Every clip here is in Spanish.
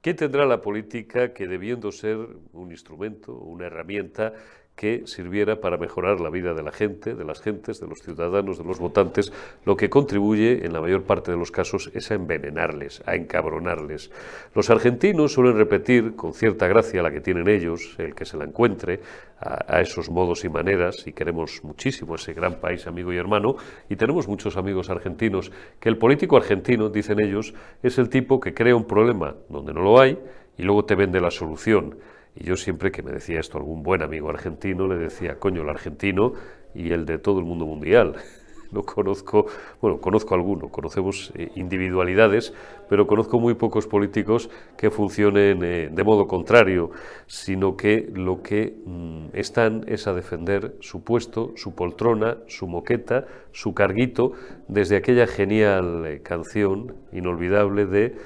¿Qué tendrá la política que debiendo ser un instrumento, una herramienta que sirviera para mejorar la vida de la gente, de las gentes, de los ciudadanos, de los votantes, lo que contribuye en la mayor parte de los casos es a envenenarles, a encabronarles. Los argentinos suelen repetir con cierta gracia la que tienen ellos, el que se la encuentre, a, esos modos y maneras, y queremos muchísimo ese gran país amigo y hermano, y tenemos muchos amigos argentinos, que el político argentino, dicen ellos, es el tipo que crea un problema donde no lo hay y luego te vende la solución. Y yo siempre que me decía esto algún buen amigo argentino, le decía, coño, el argentino y el de todo el mundo mundial. No conozco, bueno, conozco alguno, conocemos eh, individualidades, pero conozco muy pocos políticos que funcionen eh, de modo contrario, sino que lo que mm, están es a defender su puesto, su poltrona, su moqueta, su carguito, desde aquella genial eh, canción inolvidable de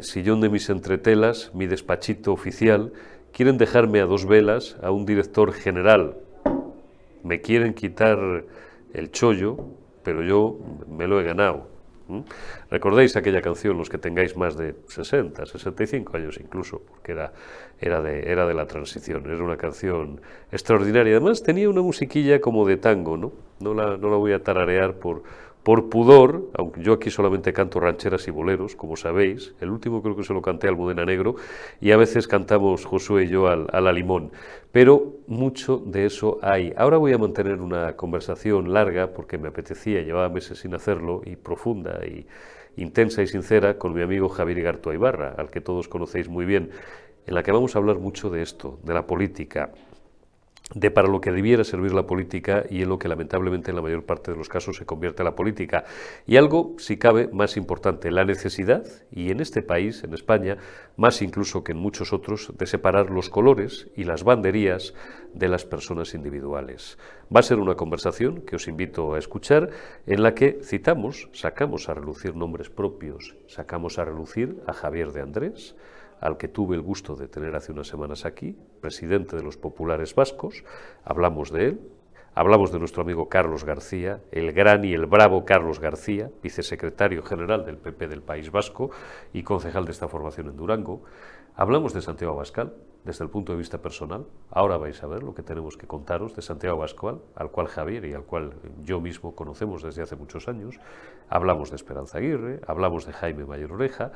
Sillón de mis entretelas, mi despachito oficial, quieren dejarme a dos velas a un director general. Me quieren quitar el chollo, pero yo me lo he ganado. ¿Recordéis aquella canción, los que tengáis más de 60, 65 años incluso, porque era, era, de, era de la transición, era una canción extraordinaria. Además tenía una musiquilla como de tango, ¿no? No la, no la voy a tararear por, por pudor, aunque yo aquí solamente canto rancheras y boleros, como sabéis, el último creo que se lo canté al Modena Negro, y a veces cantamos Josué y yo al, a la limón, pero mucho de eso hay. Ahora voy a mantener una conversación larga, porque me apetecía, llevaba meses sin hacerlo, y profunda, y intensa y sincera, con mi amigo Javier Igartua Ibarra, al que todos conocéis muy bien, en la que vamos a hablar mucho de esto, de la política, de para lo que debiera servir la política y en lo que lamentablemente en la mayor parte de los casos se convierte la política. Y algo, si cabe, más importante, la necesidad, y en este país, en España, más incluso que en muchos otros, de separar los colores y las banderías de las personas individuales. Va a ser una conversación que os invito a escuchar en la que citamos, sacamos a relucir nombres propios, sacamos a relucir a Javier de Andrés, al que tuve el gusto de tener hace unas semanas aquí, presidente de los populares vascos, hablamos de él, hablamos de nuestro amigo Carlos García, el gran y el bravo Carlos García, vicesecretario general del PP del País Vasco y concejal de esta formación en Durango, hablamos de Santiago Abascal desde el punto de vista personal, ahora vais a ver lo que tenemos que contaros de Santiago Abascal, al cual Javier y al cual yo mismo conocemos desde hace muchos años, hablamos de Esperanza Aguirre, hablamos de Jaime Mayor Oreja,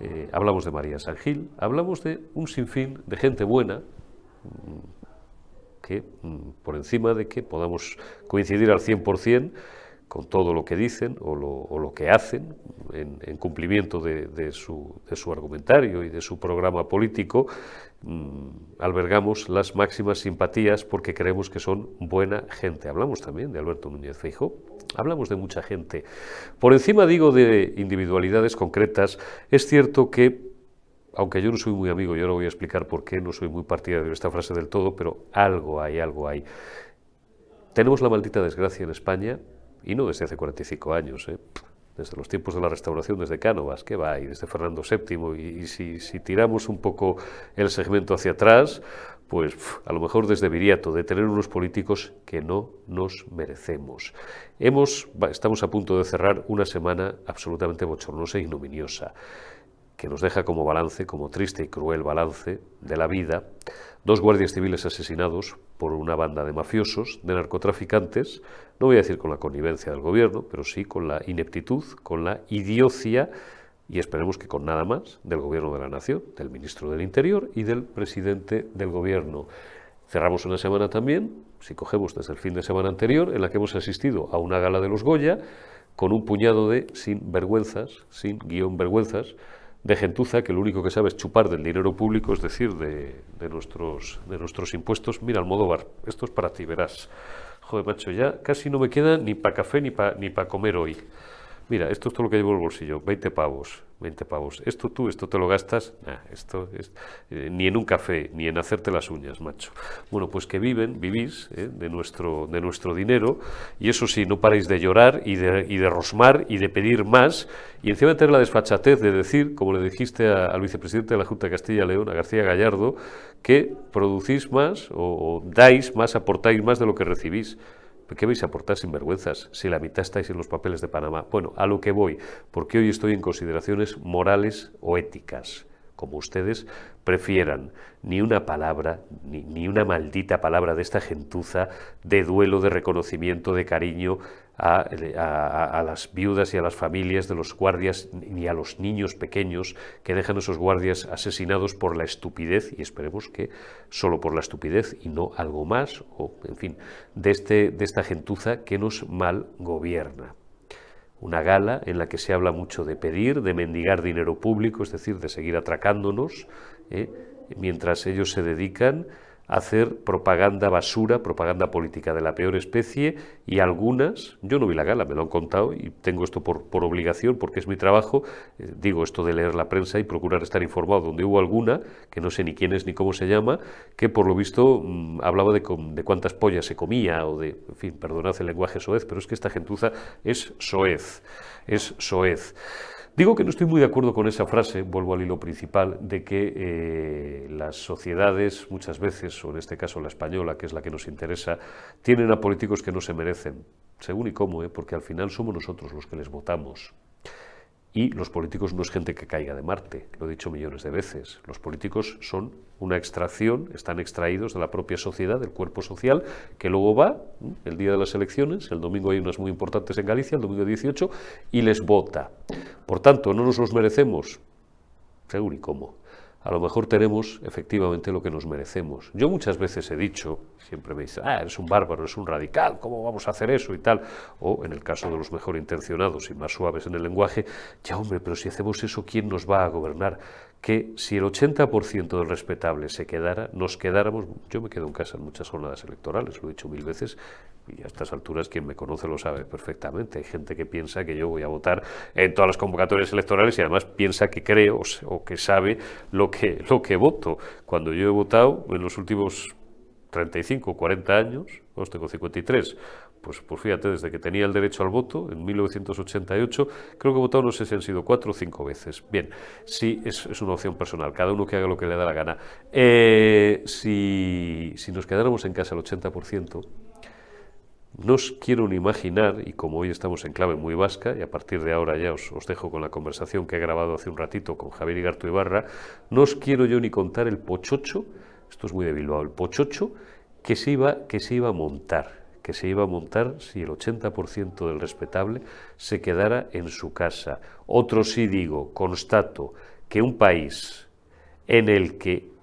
eh, hablamos de María San Gil, hablamos de un sinfín de gente buena, mm, que mm, por encima de que podamos coincidir al 100% con todo lo que dicen o lo, que hacen en, cumplimiento de, su, de, su, argumentario y de su programa político, mm, albergamos las máximas simpatías porque creemos que son buena gente. Hablamos también de Alberto Núñez Feijóo, Hablamos de mucha gente. Por encima, digo, de individualidades concretas, es cierto que, aunque yo no soy muy amigo, yo ahora voy a explicar por qué no soy muy partidario de esta frase del todo, pero algo hay, algo hay. Tenemos la maldita desgracia en España, y no desde hace 45 años, ¿eh? desde los tiempos de la restauración, desde Cánovas, que va, y desde Fernando VII, y, si, tiramos un poco el segmento hacia atrás, pues a lo mejor desde Viriato, de tener unos políticos que no nos merecemos. Hemos, estamos a punto de cerrar una semana absolutamente bochornosa e ignominiosa, que nos deja como balance, como triste y cruel balance de la vida, dos guardias civiles asesinados por una banda de mafiosos, de narcotraficantes, no voy a decir con la connivencia del gobierno, pero sí con la ineptitud, con la idiocia y esperemos que con nada más del Gobierno de la Nación, del Ministro del Interior y del Presidente del Gobierno. Cerramos una semana también, si cogemos desde el fin de semana anterior, en la que hemos asistido a una gala de los Goya con un puñado de sin vergüenzas, sin guion vergüenzas, de gentuza que lo único que sabe es chupar del dinero público, es decir, de, nuestros, de nuestros impuestos. Mira, Almodóvar, esto es para ti, verás. Joder, macho, ya casi no me queda ni para café ni para ni pa comer hoy. Mira, esto es todo lo que llevo en el bolsillo, 20 pavos, 20 pavos. Esto tú, esto te lo gastas, esto es, eh, ni en un café, ni en hacerte las uñas, macho. Bueno, pues que viven, vivís eh, de, nuestro, de nuestro dinero, y eso sí, no paréis de llorar y de, y de rosmar y de pedir más, y encima de tener la desfachatez de decir, como le dijiste al vicepresidente de la Junta de Castilla y León, a García Gallardo, que producís más o dais más, aportáis más de lo que recibís. ¿Qué vais a aportar sin vergüenzas si la mitad estáis en los papeles de Panamá? Bueno, a lo que voy, porque hoy estoy en consideraciones morales o éticas. Como ustedes, prefieran ni una palabra, ni, una maldita palabra de esta gentuza de duelo, de reconocimiento, de cariño a, las viudas y a las familias de los guardias, ni a los niños pequeños que dejan esos guardias asesinados por la estupidez, y esperemos que solo por la estupidez y no algo más, o en fin, de, este, de esta gentuza que nos mal gobierna una gala en la que se habla mucho de pedir, de mendigar dinero público, es decir, de seguir atracándonos, ¿eh? mientras ellos se dedican hacer propaganda basura, propaganda política de la peor especie y algunas, yo no vi la gala, me lo han contado y tengo esto por, por obligación porque es mi trabajo, eh, digo esto de leer la prensa y procurar estar informado, donde hubo alguna, que no sé ni quién es ni cómo se llama, que por lo visto mm, hablaba de, de, cuántas pollas se comía o de, en fin, perdonad el lenguaje soez, pero es que esta gentuza es soez, es soez. Digo que no estoy muy de acuerdo con esa frase, vuelvo al hilo principal, de que eh, las sociedades muchas veces, o en este caso la española, que es la que nos interesa, tienen a políticos que no se merecen, según y cómo, ¿eh? porque al final somos nosotros los que les votamos. Y los políticos no es gente que caiga de Marte, lo he dicho millones de veces. Los políticos son una extracción, están extraídos de la propia sociedad, del cuerpo social, que luego va el día de las elecciones, el domingo hay unas muy importantes en Galicia, el domingo 18, y les vota. Por tanto, no nos los merecemos, seguro y cómo a lo mejor tenemos efectivamente lo que nos merecemos. Yo muchas veces he dicho, siempre me dicen, ah, eres un bárbaro, eres un radical, ¿cómo vamos a hacer eso y tal? O en el caso de los mejor intencionados y más suaves en el lenguaje, ya hombre, pero si hacemos eso, ¿quién nos va a gobernar? Que si el 80% del respetable se quedara, nos quedáramos, yo me quedo en casa en muchas jornadas electorales, lo he dicho mil veces, y a estas alturas quien me conoce lo sabe perfectamente. Hay gente que piensa que yo voy a votar en todas las convocatorias electorales y además piensa que creo o que sabe lo que, lo que voto. Cuando yo he votado en los últimos 35 o 40 años, os tengo 53, pues, pues fíjate, desde que tenía el derecho al voto, en 1988, creo que he votado, no sé si han sido cuatro o cinco veces. Bien, sí, es, es una opción personal, cada uno que haga lo que le da la gana. Eh, si, si nos quedáramos en casa el 80%, no os quiero ni imaginar, y como hoy estamos en clave muy vasca, y a partir de ahora ya os, dejo con la conversación que he grabado hace un ratito con Javier Igarto Ibarra, no os quiero yo ni contar el pochocho, esto es muy de Bilbao, el pochocho que se iba, que se iba a montar, que se iba a montar si el 80% del respetable se quedara en su casa. Otro sí digo, constato que un país en el que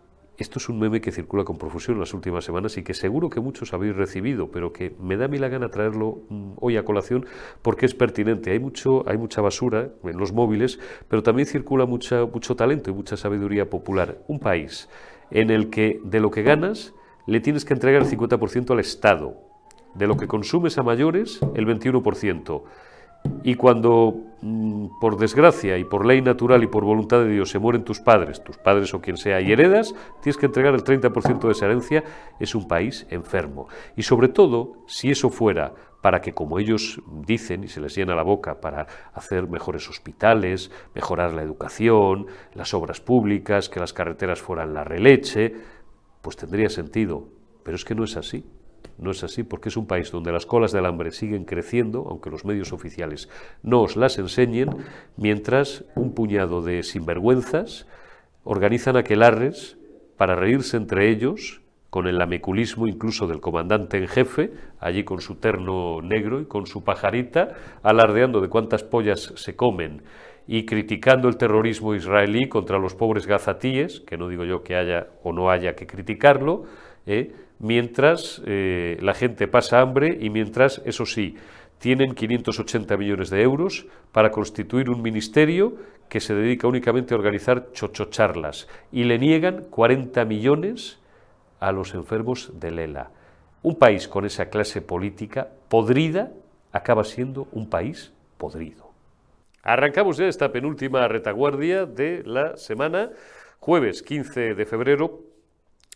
esto es un meme que circula con profusión las últimas semanas y que seguro que muchos habéis recibido, pero que me da a mí la gana traerlo mm, hoy a colación porque es pertinente. Hay, mucho, hay mucha basura en los móviles, pero también circula mucho talento y mucha sabiduría popular. Un país en el que de lo que ganas le tienes que entregar el 50% al Estado, de lo que consumes a mayores el 21%. Y cuando, mm, por desgracia y por ley natural y por voluntad de Dios, se mueren tus padres, tus padres o quien sea, y heredas, tienes que entregar el 30% de esa herencia, es un país enfermo. Y sobre todo, si eso fuera para que, como ellos dicen y se les llena la boca, para hacer mejores hospitales, mejorar la educación, las obras públicas, que las carreteras fueran la releche, pues tendría sentido. Pero es que no es así. No es así porque es un país donde las colas del hambre siguen creciendo, aunque los medios oficiales no os las enseñen, mientras un puñado de sinvergüenzas organizan aquelarres para reírse entre ellos con el lameculismo incluso del comandante en jefe, allí con su terno negro y con su pajarita, alardeando de cuántas pollas se comen y criticando el terrorismo israelí contra los pobres gazatíes, que no digo yo que haya o no haya que criticarlo, ¿eh? Mientras eh, la gente pasa hambre y mientras, eso sí, tienen 580 millones de euros para constituir un ministerio que se dedica únicamente a organizar chochocharlas y le niegan 40 millones a los enfermos de Lela. Un país con esa clase política podrida acaba siendo un país podrido. Arrancamos ya esta penúltima retaguardia de la semana, jueves 15 de febrero,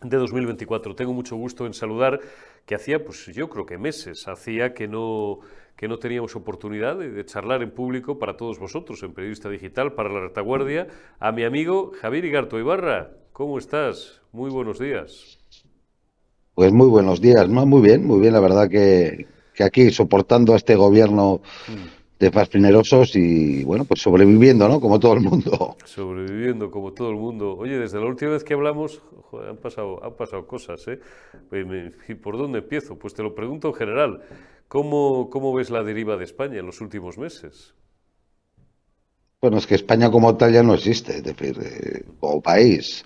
de 2024. Tengo mucho gusto en saludar que hacía, pues yo creo que meses, hacía que no, que no teníamos oportunidad de, charlar en público para todos vosotros, en Periodista Digital, para la retaguardia, a mi amigo Javier Igarto Ibarra. ¿Cómo estás? Muy buenos días. Pues muy buenos días, muy bien, muy bien, la verdad que, que aquí soportando a este gobierno mm. De fascinerosos y, bueno, pues sobreviviendo, ¿no? Como todo el mundo. Sobreviviendo, como todo el mundo. Oye, desde la última vez que hablamos, han, pasado, han pasado cosas, ¿eh? ¿Y por dónde empiezo? Pues te lo pregunto en general. ¿Cómo, ¿Cómo ves la deriva de España en los últimos meses? Bueno, es que España como tal ya no existe, es decir, eh, como país.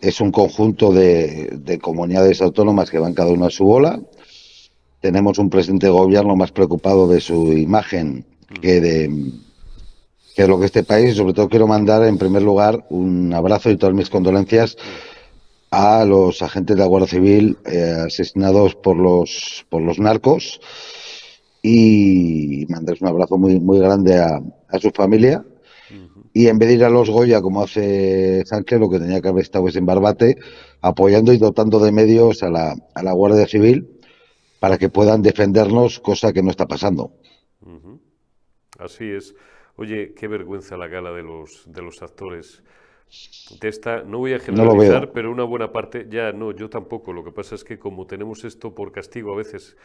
Es un conjunto de, de comunidades autónomas que van cada una a su bola. Tenemos un presidente de gobierno más preocupado de su imagen que de que lo que este país, sobre todo quiero mandar en primer lugar un abrazo y todas mis condolencias a los agentes de la Guardia Civil eh, asesinados por los por los narcos y mandar un abrazo muy muy grande a, a su familia y en vez de ir a los Goya como hace Sánchez lo que tenía que haber estado es en Barbate apoyando y dotando de medios a la, a la Guardia Civil para que puedan defendernos cosa que no está pasando. Así es. Oye, qué vergüenza la gala de los, de los actores. De esta, no voy a generalizar, pero una buena parte, ya no, yo tampoco. Lo que pasa es que como tenemos esto por castigo a veces,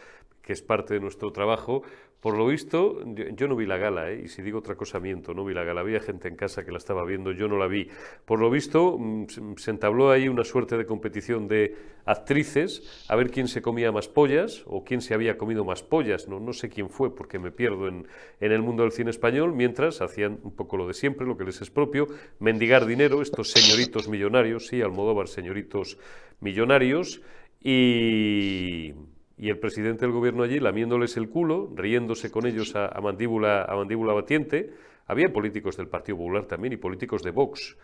que es parte de nuestro trabajo, por lo visto, yo, no vi la gala, ¿eh? y si digo otra cosa miento, no vi la gala, había gente en casa que la estaba viendo, yo no la vi. Por lo visto, mm, se entabló ahí una suerte de competición de actrices, a ver quién se comía más pollas, o quién se había comido más pollas, no, no sé quién fue, porque me pierdo en, en el mundo del cine español, mientras hacían un poco lo de siempre, lo que les es propio, mendigar dinero, estos señoritos millonarios, sí, Almodóvar, señoritos millonarios, y y el presidente del gobierno allí lamiéndoles el culo, riéndose con ellos a, mandíbula, a mandíbula batiente. Había políticos del Partido Popular también y políticos de Vox.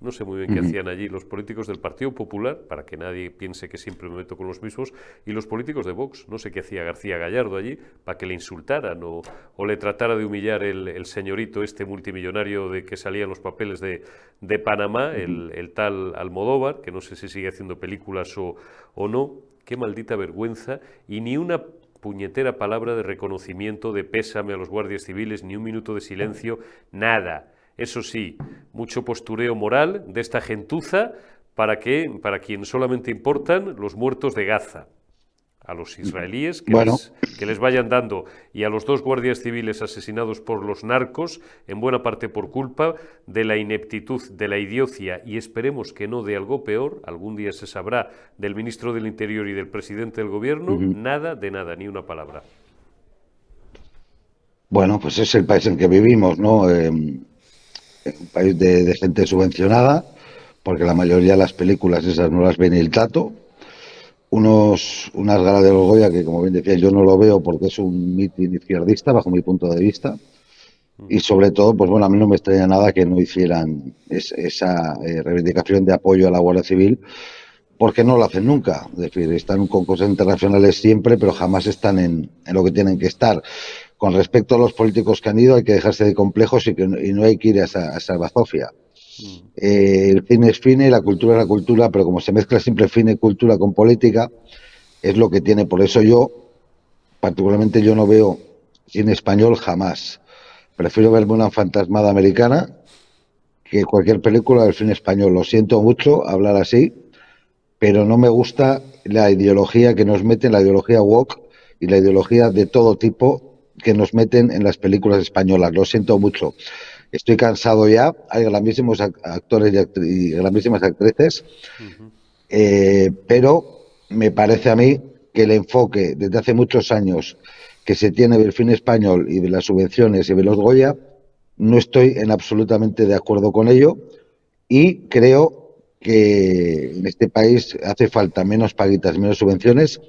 No sé muy bien qué hacían allí los políticos del Partido Popular, para que nadie piense que siempre me meto con los mismos, y los políticos de Vox. No sé qué hacía García Gallardo allí, para que le insultaran o, le tratara de humillar el, señorito este multimillonario de que salía en los papeles de, Panamá, el, tal Almodóvar, que no sé si sigue haciendo películas o, o no qué maldita vergüenza, y ni una puñetera palabra de reconocimiento, de pésame a los guardias civiles, ni un minuto de silencio, nada. Eso sí, mucho postureo moral de esta gentuza para que, para quien solamente importan los muertos de Gaza a los israelíes que, les, que, les, vayan dando y a los dos guardias civiles asesinados por los narcos, en buena parte por culpa de la ineptitud, de la idiocia y esperemos que no de algo peor, algún día se sabrá del ministro del Interior y del presidente del gobierno, nada de nada, ni una palabra. Bueno, pues es el país en que vivimos, ¿no? Eh, un país de, de gente subvencionada, porque la mayoría de las películas esas no las ven el tato unos, unas galas de Goya que, como bien decía, yo no lo veo porque es un mitin izquierdista, bajo mi punto de vista. Y sobre todo, pues bueno, a mí no me extraña nada que no hicieran esa eh, reivindicación de apoyo a la Guardia Civil, porque no lo hacen nunca. Es decir, están con cosas internacionales siempre, pero jamás están en, en lo que tienen que estar. Con respecto a los políticos que han ido, hay que dejarse de complejos y, que, y no hay que ir a esa, a esa bazofia. Eh, el cine es cine, la cultura es la cultura, pero como se mezcla siempre cine y cultura con política, es lo que tiene. Por eso yo, particularmente, yo no veo cine español jamás. Prefiero verme una fantasmada americana que cualquier película del cine español. Lo siento mucho hablar así, pero no me gusta la ideología que nos meten, la ideología woke y la ideología de todo tipo que nos meten en las películas españolas. Lo siento mucho. Estoy cansado ya, hay grandísimos actores y, grandísimas actrices, eh, pero me parece a mí que el enfoque desde hace muchos años que se tiene del fin español y de las subvenciones y de los Goya, no estoy en absolutamente de acuerdo con ello. Y creo que en este país hace falta menos paguitas, menos subvenciones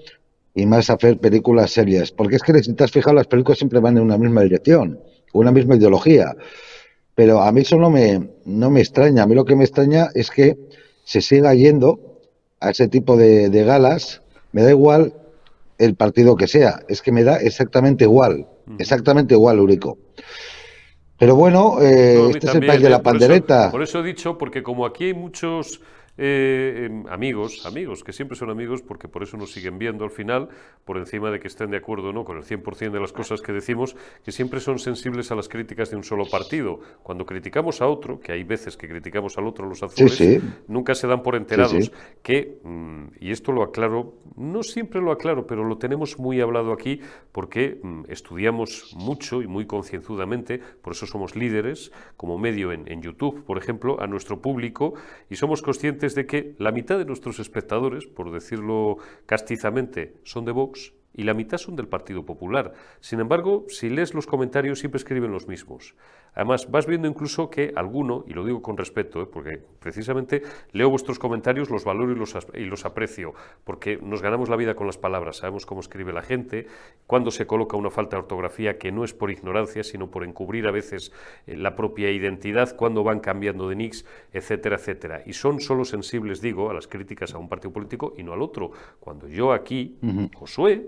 y más hacer películas serias. Porque es que si te has fijado, las películas siempre van en una misma dirección, una misma ideología. Pero a mí eso no me, no me extraña. A mí lo que me extraña es que se siga yendo a ese tipo de, galas. Me da igual el partido que sea. Es que me da exactamente igual. Exactamente igual, Urico. Pero bueno, eh, este es el país de la pandereta. por eso he dicho, porque como aquí hay muchos eh, amigos, amigos, que siempre son amigos porque por eso nos siguen viendo al final, por encima de que estén de acuerdo no con el 100% de las cosas que decimos, que siempre son sensibles a las críticas de un solo partido. Cuando criticamos a otro, que hay veces que criticamos al otro, los azules, nunca se dan por enterados que, mm, y esto lo aclaro, no siempre lo aclaro, pero lo tenemos muy hablado aquí porque mm, estudiamos mucho y muy concienzudamente, por eso somos líderes como medio en, en YouTube, por ejemplo, a nuestro público y somos conscientes de que la mitad de nuestros espectadores, por decirlo castizamente, son de Vox y la mitad son del Partido Popular. Sin embargo, si lees los comentarios, siempre escriben los mismos. Además, vas viendo incluso que alguno, y lo digo con respeto, ¿eh? porque precisamente leo vuestros comentarios, los valoro y los, y los aprecio, porque nos ganamos la vida con las palabras, sabemos cómo escribe la gente, cuando se coloca una falta de ortografía que no es por ignorancia, sino por encubrir a veces eh, la propia identidad, cuando van cambiando de nicks, etcétera, etcétera. Y son solo sensibles, digo, a las críticas a un partido político y no al otro. Cuando yo aquí, Josué,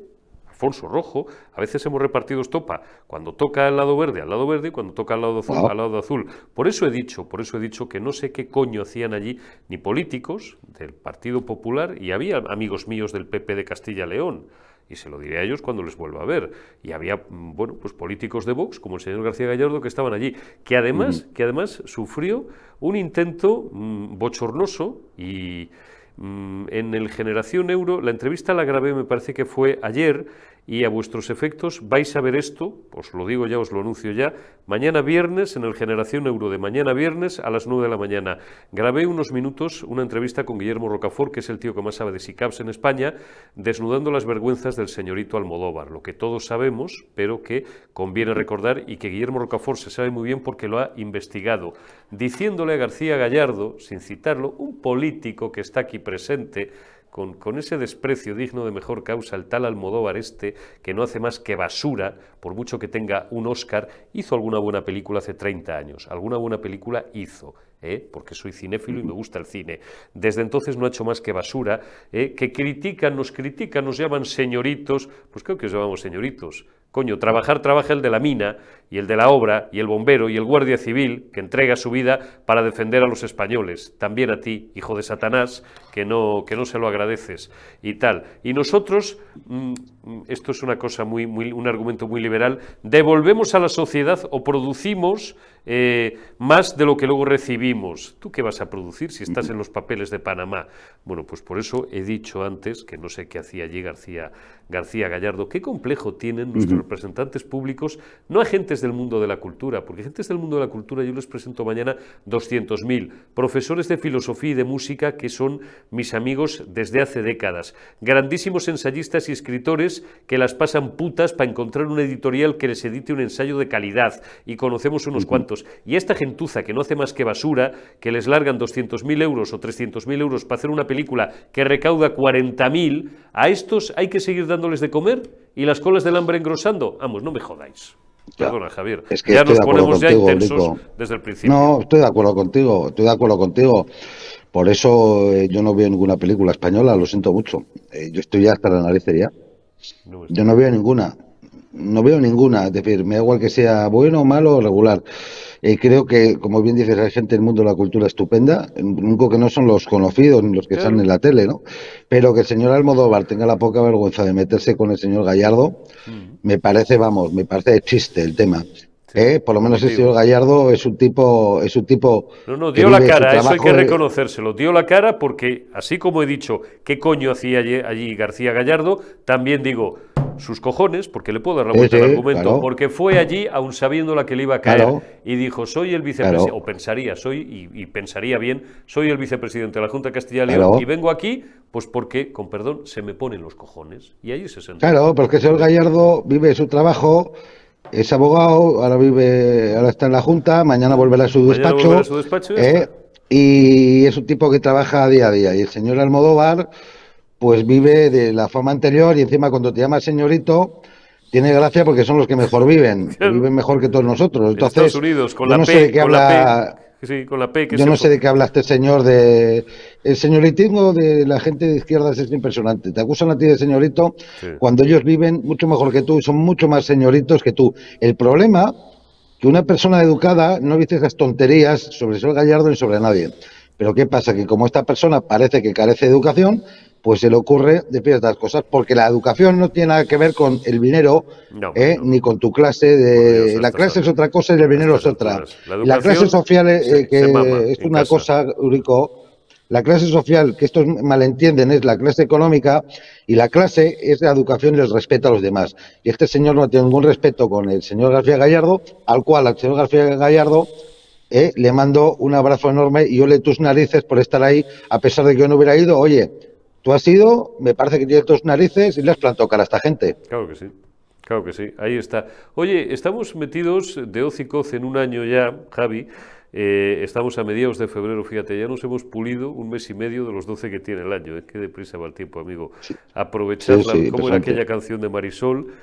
Alfonso Rojo, a veces hemos repartido estopa cuando toca al lado verde, al lado verde, y cuando toca al lado azul, al lado azul. Por eso he dicho, por eso he dicho que no sé qué coño hacían allí ni políticos del Partido Popular y había amigos míos del PP de Castilla León y se lo diré a ellos cuando les vuelva a ver. Y había, mm, bueno, pues políticos de Vox, como el señor García Gallardo, que estaban allí, que además, que además sufrió un intento mm, bochornoso y mm, en el Generación Euro, la entrevista la grabé, me parece que fue ayer, y a vuestros efectos vais a ver esto, os lo digo ya, os lo anuncio ya, mañana viernes en el Generación Euro de mañana viernes a las 9 de la mañana. Grabé unos minutos una entrevista con Guillermo Rocafort, que es el tío que más sabe de SICAPS en España, desnudando las vergüenzas del señorito Almodóvar, lo que todos sabemos, pero que conviene recordar y que Guillermo Rocafort se sabe muy bien porque lo ha investigado, diciéndole a García Gallardo, sin citarlo, un político que está aquí presente, con, ese desprecio digno de mejor causa, el tal Almodóvar este, que no hace más que basura, por mucho que tenga un Oscar, hizo alguna buena película hace 30 años, alguna buena película hizo, ¿eh? porque soy cinéfilo y me gusta el cine. Desde entonces no ha hecho más que basura, ¿eh? que critican, nos critican, nos llaman señoritos, pues creo que os llamamos señoritos, Coño, trabajar trabaja el de la mina y el de la obra y el bombero y el guardia civil que entrega su vida para defender a los españoles. También a ti, hijo de Satanás, que no, que no se lo agradeces y tal. Y nosotros, mm, esto es una cosa muy, muy, un argumento muy liberal, devolvemos a la sociedad o producimos eh, más de lo que luego recibimos. ¿Tú qué vas a producir si estás en los papeles de Panamá? Bueno, pues por eso he dicho antes, que no sé qué hacía allí García, García Gallardo, qué complejo tienen nuestros representantes públicos, no agentes del mundo de la cultura, porque agentes del mundo de la cultura yo les presento mañana 200.000, profesores de filosofía y de música que son mis amigos desde hace décadas, grandísimos ensayistas y escritores que las pasan putas para encontrar una editorial que les edite un ensayo de calidad, y conocemos unos cuantos, y esta gentuza que no hace más que basura, que les largan 200.000 euros o 300.000 euros para hacer una película que recauda 40.000, a estos hay que seguir dándoles de comer y las colas del hambre engrosando. Vamos, no me jodáis. Perdona, Javier. Es que ya nos ponemos ya intensos desde el principio. No, estoy de acuerdo contigo, estoy de acuerdo contigo. Por eso eh, yo no veo ninguna película española, lo siento mucho. Eh, yo estoy ya hasta la nariz ya. yo no veo ninguna. No veo ninguna. Es decir, me da igual que sea bueno, malo o regular. Eh, creo que, como bien dices, hay gente del mundo de la cultura estupenda, único que no son los conocidos ni los que están en la tele, ¿no? Pero que el señor Almodóvar tenga la poca vergüenza de meterse con el señor Gallardo, mm. me parece, vamos, me parece chiste el tema. ¿Eh? Por lo menos el señor Gallardo es un tipo, es un tipo. No, no, dio la cara, eso hay que reconocérselo. Dio la cara porque, así como he dicho qué coño hacía allí García Gallardo, también digo, sus cojones, porque le puedo dar la vuelta al argumento, porque fue allí, aún sabiendo la que le iba a caer, y dijo, soy el vicepresidente, o pensaría, soy, y, pensaría bien, soy el vicepresidente de la Junta Castilla y León, y vengo aquí, pues porque, con perdón, se me ponen los cojones. Y ahí se sentó. Claro, porque el señor Gallardo vive su trabajo, es abogado, ahora vive, ahora está en la Junta, mañana volverá a su despacho. A su despacho ¿eh? y es un tipo que trabaja día a día. Y el señor Almodóvar pues vive de la fama anterior y encima cuando te llamas señorito, tiene gracia porque son los que mejor viven, viven mejor que todos nosotros. Entonces, Estados Unidos, con la no P, sé de qué habla, Sí, con la P yo no sé de qué habla este señor de el señoritismo de la gente de izquierdas es impresionante. Te acusan a ti de señorito cuando ellos viven mucho mejor que tú y son mucho más señoritos que tú. El problema que una persona educada no dice esas tonterías sobre el Gallardo ni sobre nadie. Pero ¿qué pasa? Que como esta persona parece que carece de educación, pues se le ocurre decir estas cosas, porque la educación no tiene nada que ver con el dinero, ¿eh? ni con tu clase. De... la clase es otra cosa y el dinero es otra. La, clase social, eh, que es una cosa, único. La clase social, que estos malentienden, es la clase económica y la clase es la educación y el respeto a los demás. Y este señor no tiene ningún respeto con el señor García Gallardo, al cual al señor García Gallardo eh, le mando un abrazo enorme y yo le tus narices por estar ahí, a pesar de que yo no hubiera ido. Oye, tú has ido, me parece que tienes tus narices y le has plantado cara a esta gente. Claro que sí. Claro que sí, ahí está. Oye, estamos metidos de hocicoz en un año ya, Javi, eh, estamos a mediados de febrero, fíjate, ya nos hemos pulido un mes y medio de los 12 que tiene el año. ¿eh? Qué deprisa va el tiempo, amigo. Aprovechar, como era aquella canción de Marisol,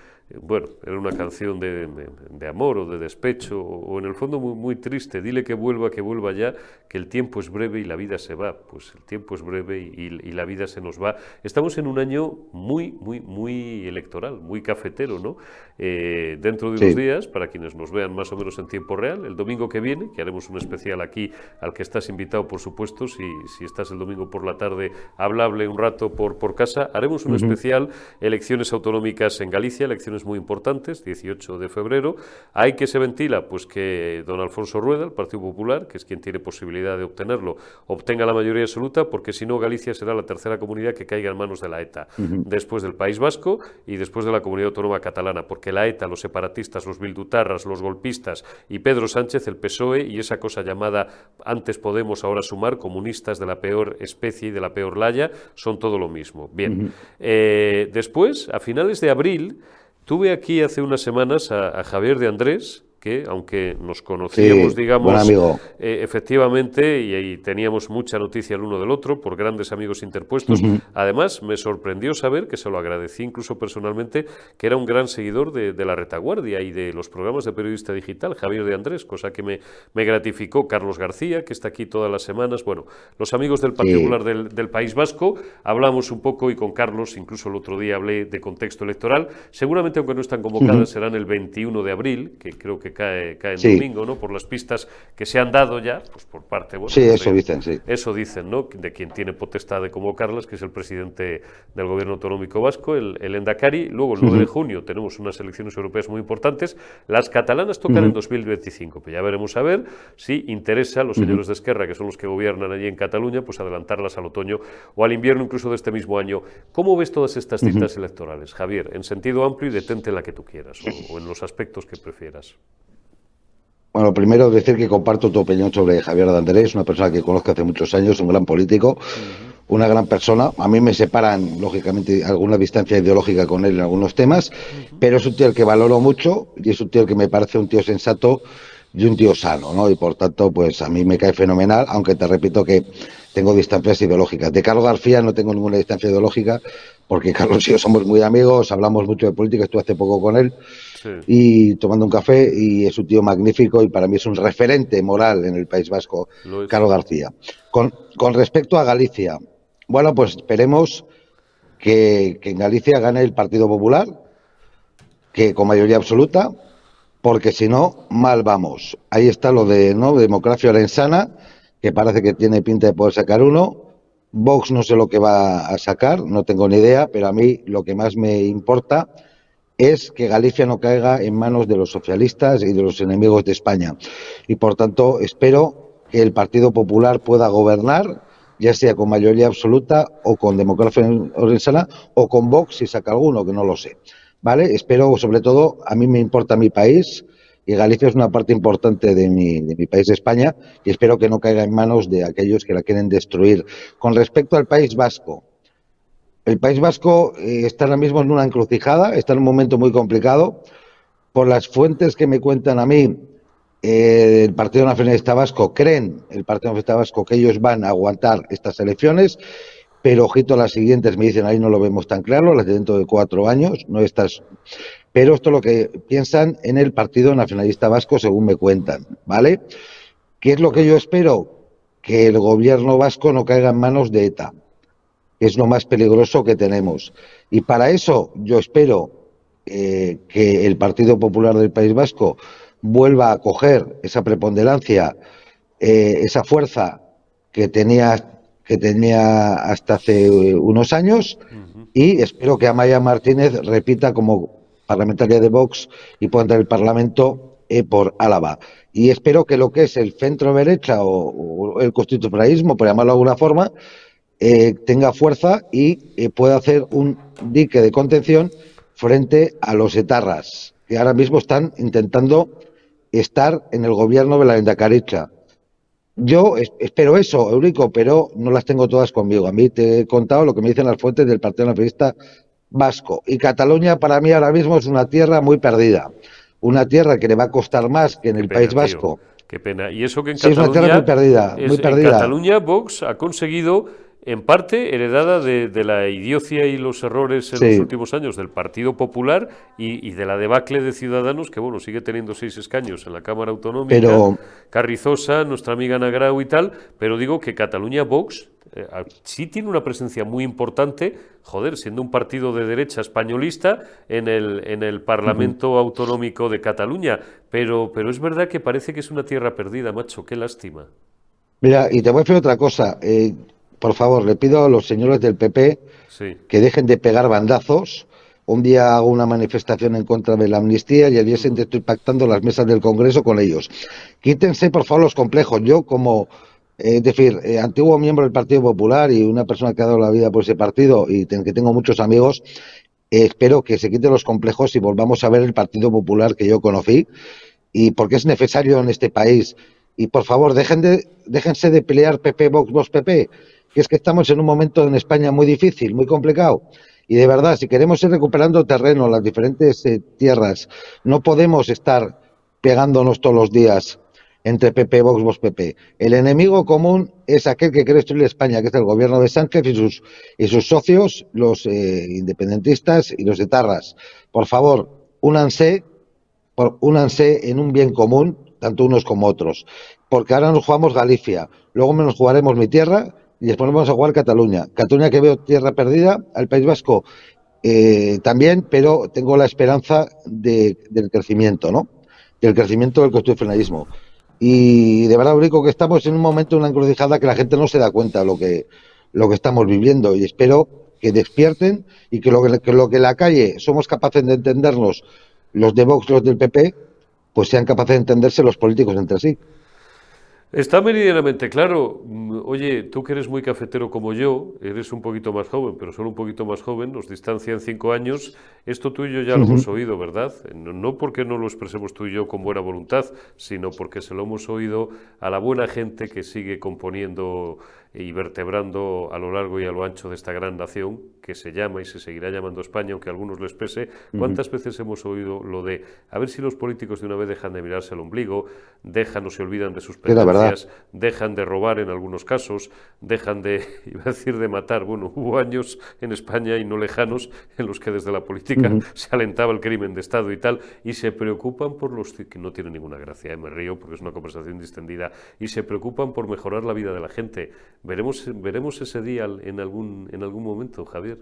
bueno, era una canción de, amor o de despecho, o, en el fondo muy, muy, triste, dile que vuelva, que vuelva ya, que el tiempo es breve y la vida se va, pues el tiempo es breve y, la vida se nos va. Estamos en un año muy, muy, muy electoral, muy cafetero, ¿no? Eh, dentro de unos días, para quienes nos vean más o menos en tiempo real, el domingo que viene, que haremos un especial aquí al que estás invitado, por supuesto, si, si estás el domingo por la tarde, hablable un rato por, por casa, haremos un especial elecciones autonómicas en Galicia, elecciones muy importantes, 18 de febrero. Hay que se ventila pues que don Alfonso Rueda, el Partido Popular, que es quien tiene posibilidad de obtenerlo, obtenga la mayoría absoluta, porque si no Galicia será la tercera comunidad que caiga en manos de la ETA, después del País Vasco y después de la comunidad autónoma catalana, porque la ETA, los separatistas, los bildutarras, los golpistas y Pedro Sánchez, el PSOE y esa cosa llamada antes Podemos, ahora Sumar, comunistas de la peor especie y de la peor laya, son todo lo mismo. Bien, eh, después, a finales de abril, Tuve aquí hace unas semanas a, Javier de Andrés, que, aunque nos conocíamos, digamos, eh, efectivamente, y, teníamos mucha noticia el uno del otro, por grandes amigos interpuestos, además me sorprendió saber, que se lo agradecí incluso personalmente, que era un gran seguidor de, la retaguardia y de los programas de periodista digital, Javier de Andrés, cosa que me, me gratificó. Carlos García, que está aquí todas las semanas, bueno, los amigos del particular del, del País Vasco, hablamos un poco y con Carlos, incluso el otro día hablé de contexto electoral, seguramente aunque no están convocadas, serán el 21 de abril, que creo que cae, cae en domingo, ¿no? Por las pistas que se han dado ya, pues por parte... Bueno, sí, eso dicen, sí. Eso dicen, ¿no? De quien tiene potestad de convocarlas, que es el presidente del Gobierno Autonómico Vasco, el, el Endacari. Luego, el 9 de junio, tenemos unas elecciones europeas muy importantes. Las catalanas tocan en 2025, pero ya veremos a ver si interesa a los señores de Esquerra, que son los que gobiernan allí en Cataluña, pues adelantarlas al otoño o al invierno incluso de este mismo año. ¿Cómo ves todas estas citas electorales, Javier? En sentido amplio y detente la que tú quieras, o en los aspectos que prefieras. Bueno, primero decir que comparto tu opinión sobre Javier de Andrés, una persona que conozco hace muchos años, un gran político, una gran persona. A mí me separan, lógicamente, alguna distancia ideológica con él en algunos temas, pero es un tío al que valoro mucho y es un tío que me parece un tío sensato y un tío sano, ¿no? Y por tanto, pues a mí me cae fenomenal, aunque te repito que tengo distancias ideológicas. De Carlos García no tengo ninguna distancia ideológica, porque Carlos y yo somos muy amigos, hablamos mucho de política, estuve hace poco con él y tomando un café y es un tío magnífico y para mí es un referente moral en el País Vasco, Carlos García. Con, con, respecto a Galicia, bueno, pues esperemos que, que en Galicia gane el Partido Popular, que con mayoría absoluta, porque si no, mal vamos. Ahí está lo de no democracia orensana, que parece que tiene pinta de poder sacar uno. Vox no sé lo que va a sacar, no tengo ni idea, pero a mí lo que más me importa es que Galicia no caiga en manos de los socialistas y de los enemigos de España. Y por tanto, espero que el Partido Popular pueda gobernar, ya sea con mayoría absoluta o con democracia orensana o con Vox si saca alguno, que no lo sé. ¿Vale? Espero, sobre todo, a mí me importa mi país y Galicia es una parte importante de mi, de mi país, España, y espero que no caiga en manos de aquellos que la quieren destruir. Con respecto al País Vasco, el País Vasco eh, está ahora mismo en una encrucijada, está en un momento muy complicado. Por las fuentes que me cuentan a mí, eh, el Partido Nacionalista Vasco creen, el Partido Nacionalista Vasco, que ellos van a aguantar estas elecciones, pero ojito a las siguientes, me dicen ahí no lo vemos tan claro, las de dentro de cuatro años, no estas. Pero esto es lo que piensan en el Partido Nacionalista Vasco, según me cuentan, ¿vale? ¿Qué es lo que yo espero? Que el gobierno vasco no caiga en manos de ETA es lo más peligroso que tenemos. Y para eso yo espero eh, que el Partido Popular del País Vasco vuelva a coger esa preponderancia, eh, esa fuerza que tenía, que tenía hasta hace unos años y espero que Amaya Martínez repita como parlamentaria de Vox y pueda entrar el Parlamento eh, por Álava. Y espero que lo que es el centro derecha o, el constitucionalismo, por llamarlo de alguna forma, eh, tenga fuerza y eh, pueda hacer un dique de contención frente a los etarras, que ahora mismo están intentando estar en el gobierno de la Endacaricha. Yo espero eso, Eurico, pero no las tengo todas conmigo. A mí te he contado lo que me dicen las fuentes del Partido Nacionalista Vasco. Y Cataluña para mí ahora mismo es una tierra muy perdida. Una tierra que le va a costar más que en el País Vasco. Qué pena. Y eso que en Cataluña. es una tierra muy perdida. muy perdida. En Cataluña, Vox ha conseguido en parte heredada de, la idiocia y los errores en los últimos años del Partido Popular y, de la debacle de Ciudadanos, que bueno, sigue teniendo seis escaños en la Cámara Autonómica, pero... Carrizosa, nuestra amiga Nagrau y tal, pero digo que Cataluña Vox eh, sí tiene una presencia muy importante, joder, siendo un partido de derecha españolista en el, en el Parlamento Autonómico de Cataluña, pero, pero es verdad que parece que es una tierra perdida, macho, qué lástima. Mira, y te voy a decir otra cosa. Eh, por favor, le pido a los señores del PP que dejen de pegar bandazos. Un día hago una manifestación en contra de la amnistía y al día siguiente estoy pactando las mesas del Congreso con ellos. Quítense, por favor, los complejos. Yo, como, eh, es decir, eh, antiguo miembro del Partido Popular y una persona que ha dado la vida por ese partido y que tengo muchos amigos, eh, espero que se quiten los complejos y volvamos a ver el Partido Popular que yo conocí y porque es necesario en este país. Y por favor, dejen de, déjense de pelear PP, Vox, Vox, PP que es que estamos en un momento en España muy difícil, muy complicado. Y de verdad, si queremos ir recuperando terreno, las diferentes eh, tierras, no podemos estar pegándonos todos los días entre PP, Vox, Vox, PP. El enemigo común es aquel que quiere destruir España, que es el gobierno de Sánchez y sus, y sus socios, los eh, independentistas y los etarras. Por favor, únanse, únanse en un bien común, tanto unos como otros. Porque ahora nos jugamos Galicia, luego nos jugaremos mi tierra y después vamos a jugar Cataluña. Cataluña que veo tierra perdida, al País Vasco eh, también, pero tengo la esperanza del crecimiento, ¿no? Del crecimiento del constitucionalismo. Y de verdad, único que estamos en un momento, una encrucijada que la gente no se da cuenta de lo que, lo que estamos viviendo. Y espero que despierten y que lo que, lo que en la calle somos capaces de entendernos, los de Vox, los del PP, pues sean capaces de entenderse los políticos entre sí. Está meridianamente claro. Mm, oye, tú que eres muy cafetero como yo, eres un poquito más joven, pero solo un poquito más joven, nos distancian cinco años. Esto tú y yo ya lo hemos oído, ¿verdad? No porque no lo expresemos tú y yo con buena voluntad, sino porque se lo hemos oído a la buena gente que sigue componiendo y vertebrando a lo largo y a lo ancho de esta gran nación que se llama y se seguirá llamando España, aunque a algunos les pese. ¿Cuántas veces hemos oído lo de a ver si los políticos de una vez dejan de mirarse al ombligo, dejan o se olvidan de sus preferencias, dejan de robar en algunos casos, dejan de, iba a decir, de matar? Bueno, hubo años en España y no lejanos en los que desde la política se alentaba el crimen de Estado y tal, y se preocupan por los que no tienen ninguna gracia, ¿eh? me río porque es una conversación distendida, y se preocupan por mejorar la vida de la gente ¿Veremos, veremos ese día en algún, en algún momento, Javier?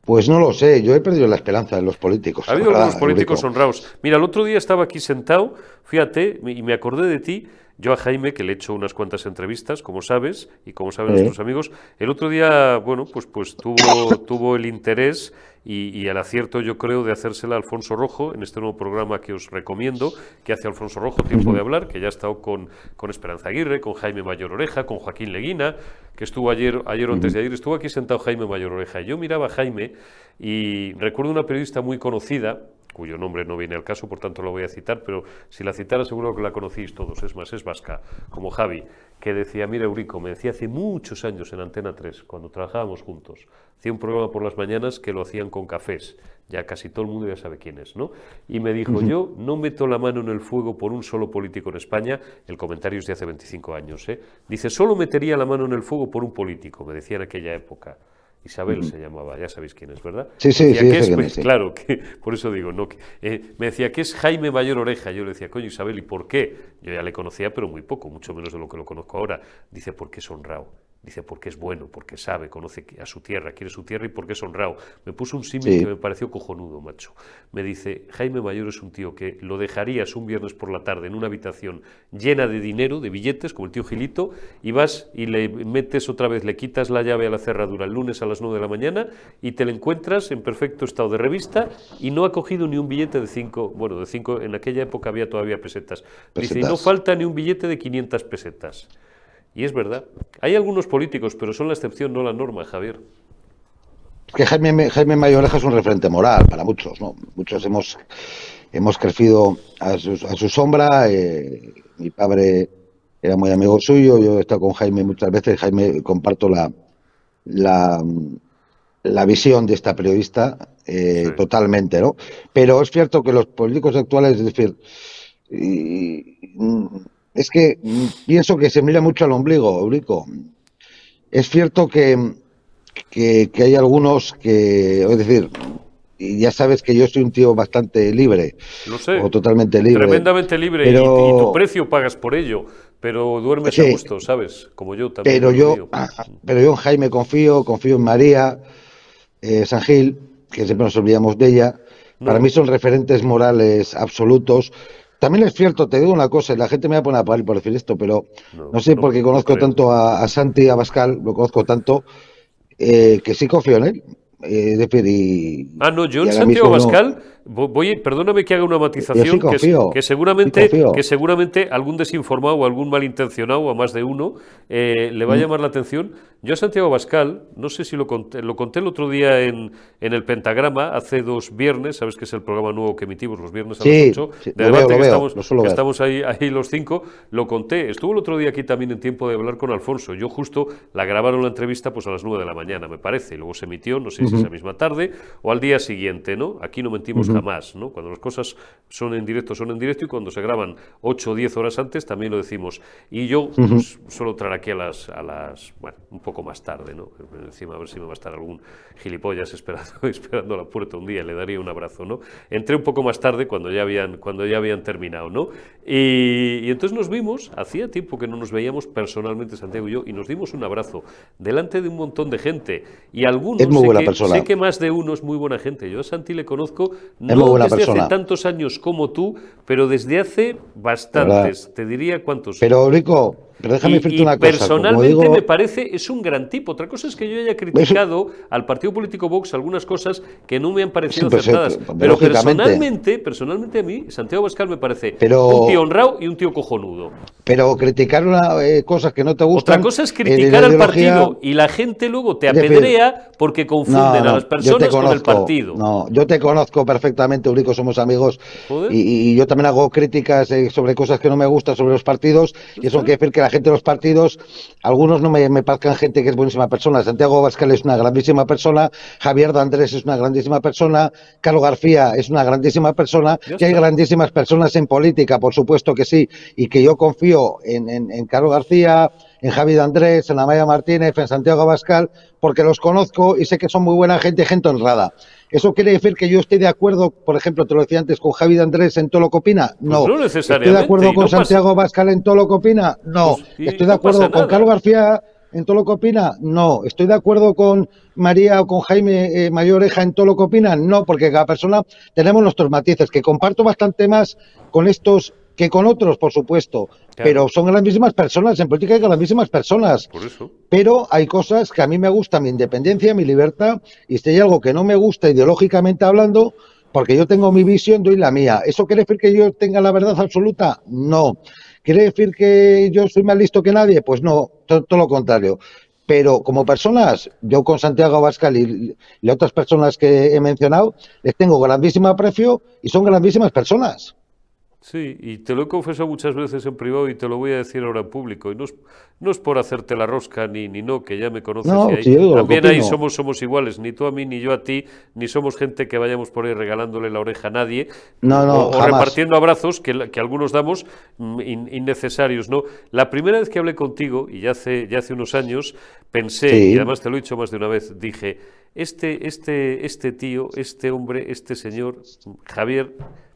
Pues no lo sé, yo he perdido la esperanza en los políticos. Ha habido algunos políticos honrados. Mira, el otro día estaba aquí sentado, fíjate, y me acordé de ti, yo a Jaime, que le he hecho unas cuantas entrevistas, como sabes, y como saben nuestros amigos, el otro día, bueno, pues, pues tuvo, tuvo el interés y, el acierto, yo creo, de hacérsela a Alfonso Rojo en este nuevo programa que os recomiendo, que hace Alfonso Rojo, Tiempo de Hablar, que ya ha estado con, con Esperanza Aguirre, con Jaime Mayor Oreja, con Joaquín Leguina, que estuvo ayer, ayer o antes de ayer, estuvo aquí sentado Jaime Mayor Oreja. Yo miraba a Jaime y recuerdo una periodista muy conocida, cuyo nombre no viene al caso, por tanto lo voy a citar, pero si la citara seguro que la conocéis todos, es más, es vasca, como Javi, que decía, mira Eurico, me decía hace muchos años en Antena 3, cuando trabajábamos juntos, hacía un programa por las mañanas que lo hacían con cafés, ya casi todo el mundo ya sabe quién es, ¿no? Y me dijo, yo no meto la mano en el fuego por un solo político en España, el comentario es de hace 25 años, ¿eh? Dice, solo metería la mano en el fuego por un político, me decía en aquella época. Isabel se llamaba, ya sabéis quién es, ¿verdad? Sí, sí, sí, Claro, que, por eso digo, no, eh, me decía que es Jaime Mayor Oreja. Yo le decía, coño, Isabel, ¿y por qué? Yo ya le conocía, pero muy poco, mucho menos de lo que lo conozco ahora. Dice, porque es honrado. Dice, porque es bueno, porque sabe, conoce a su tierra, quiere su tierra y porque es honrado. Me puso un símil que me pareció cojonudo, macho. Me dice, Jaime Mayor es un tío que lo dejarías un viernes por la tarde en una habitación llena de dinero, de billetes, como el tío Gilito, y vas y le metes otra vez, le quitas la llave a la cerradura el lunes a las 9 de la mañana y te le encuentras en perfecto estado de revista y no ha cogido ni un billete de 5, bueno, de 5, en aquella época había todavía pesetas. Dice, y no falta ni un billete de 500 pesetas. Y es verdad. Hay algunos políticos, pero son la excepción, no la norma, Javier. Que Jaime, Jaime Mayoreja es un referente moral para muchos, ¿no? Muchos hemos, hemos crecido a su, a su sombra. Eh, mi padre era muy amigo suyo, yo he estado con Jaime muchas veces. Jaime, comparto la, la, la visión de esta periodista eh, totalmente, ¿no? Pero es cierto que los políticos actuales, es decir, y, es que pienso que se mira mucho al ombligo, Eurico. Es cierto que, que, hay algunos que, es decir, y ya sabes que yo soy un tío bastante libre. Lo sé. O totalmente libre. Tremendamente libre y, tu precio pagas por ello. Pero duermes a gusto, ¿sabes? Como yo también. Pero yo, pero yo en Jaime confío, confío en María, eh, San Gil, que siempre nos olvidamos de ella. Para mí son referentes morales absolutos. También es cierto, te digo una cosa, y la gente me va a poner a parir por decir esto, pero no, sé por qué conozco tanto a, Santi y a Bascal, lo conozco tanto, eh, que sí confío en él. Eh, decir, y, ah, no, yo en Santiago Bascal Voy, perdóname que haga una matización que, seguramente que seguramente algún desinformado o algún malintencionado a más de uno eh, le va a mm. llamar la atención. Yo a Santiago Bascal, no sé si lo conté, lo conté el otro día en, en el Pentagrama, hace dos viernes, sabes que es el programa nuevo que emitimos los viernes a las 8, de debate que, estamos, estamos, ahí, ahí los cinco, lo conté. Estuvo el otro día aquí también en tiempo de hablar con Alfonso. Yo justo la grabaron la entrevista pues a las 9 de la mañana, me parece, y luego se emitió, no sé si esa misma tarde o al día siguiente, ¿no? Aquí no mentimos más, ¿no? Cuando las cosas son en directo, son en directo y cuando se graban 8 o 10 horas antes también lo decimos. Y yo pues, suelo aquí a las, a las, bueno, un poco más tarde, ¿no? Encima a ver si me va a estar algún gilipollas esperando, esperando a la puerta un día, le daría un abrazo, ¿no? Entré un poco más tarde cuando ya habían, cuando ya habían terminado, ¿no? Y, entonces nos vimos, hacía tiempo que no nos veíamos personalmente Santiago y yo, y nos dimos un abrazo delante de un montón de gente. Y algunos, sé, que, sé, que, más de uno es muy buena gente. Yo a Santi le conozco, no desde hace tantos años como tú, pero desde hace bastantes. Te diría cuántos. Pero, Rico, pero déjame decirte una cosa. Personalmente me parece, es un gran tipo. Otra cosa es que yo haya criticado al partido político Vox algunas cosas que no me han parecido pues, acertadas. Eh, pero personalmente, personalmente a mí, Santiago Bascal me parece un tío honrado y un tío cojonudo. Pero criticar una, eh, cosas que no te gustan. Otra cosa es criticar al partido y la gente luego te apedrea porque confunden a las personas con el partido. No, yo te conozco perfectamente, Urico, somos amigos. Y, yo también hago críticas eh, sobre cosas que no me gustan sobre los partidos. Y eso quiere decir que la gente de los partidos, algunos no me, me parezcan gente que es buenísima persona. Santiago Bascal es una grandísima persona, Javier de Andrés es una grandísima persona, Carlos García es una grandísima persona, y hay grandísimas personas en política, por supuesto que sí, y que yo confío en, en, en Carlos García, en Javi de Andrés, en Amaya Martínez, en Santiago Bascal, porque los conozco y sé que son muy buena gente, gente honrada. ¿Eso quiere decir que yo estoy de acuerdo, por ejemplo, te lo decía antes, con Javi de Andrés en todo lo que opina? Pues no. no ¿Estoy de acuerdo con Santiago Bascal en todo lo que opina? No. Pues ¿Estoy de acuerdo con Carlos García en todo lo que opina? No. ¿Estoy de acuerdo con María o con Jaime eh, Mayoreja en todo lo que opina? No, porque cada persona tenemos nuestros matices, que comparto bastante más con estos que con otros, por supuesto. Pero son grandísimas personas, en política hay grandísimas personas. Por eso. Pero hay cosas que a mí me gustan, mi independencia, mi libertad, y si hay algo que no me gusta ideológicamente hablando, porque yo tengo mi visión, doy la mía. ¿Eso quiere decir que yo tenga la verdad absoluta? No. ¿Quiere decir que yo soy más listo que nadie? Pues no, todo, lo contrario. Pero como personas, yo con Santiago Abascal y, y otras personas que he mencionado, les tengo grandísimo aprecio y son grandísimas personas. Sí, y te lo he confesado muchas veces en privado y te lo voy a decir ahora en público. Y no es, no es por hacerte la rosca ni, ni no, que ya me conoces. también ahí somos, somos iguales, ni tú a mí, ni yo a ti, ni somos gente que vayamos por ahí regalándole la oreja a nadie. No, no, o, repartiendo abrazos que, que, algunos damos mm, innecesarios. ¿no? La primera vez que hablé contigo, y ya hace, ya hace unos años, pensé, y además te lo he dicho más de una vez, dije, este, este, este tío, este hombre, este señor, Javier,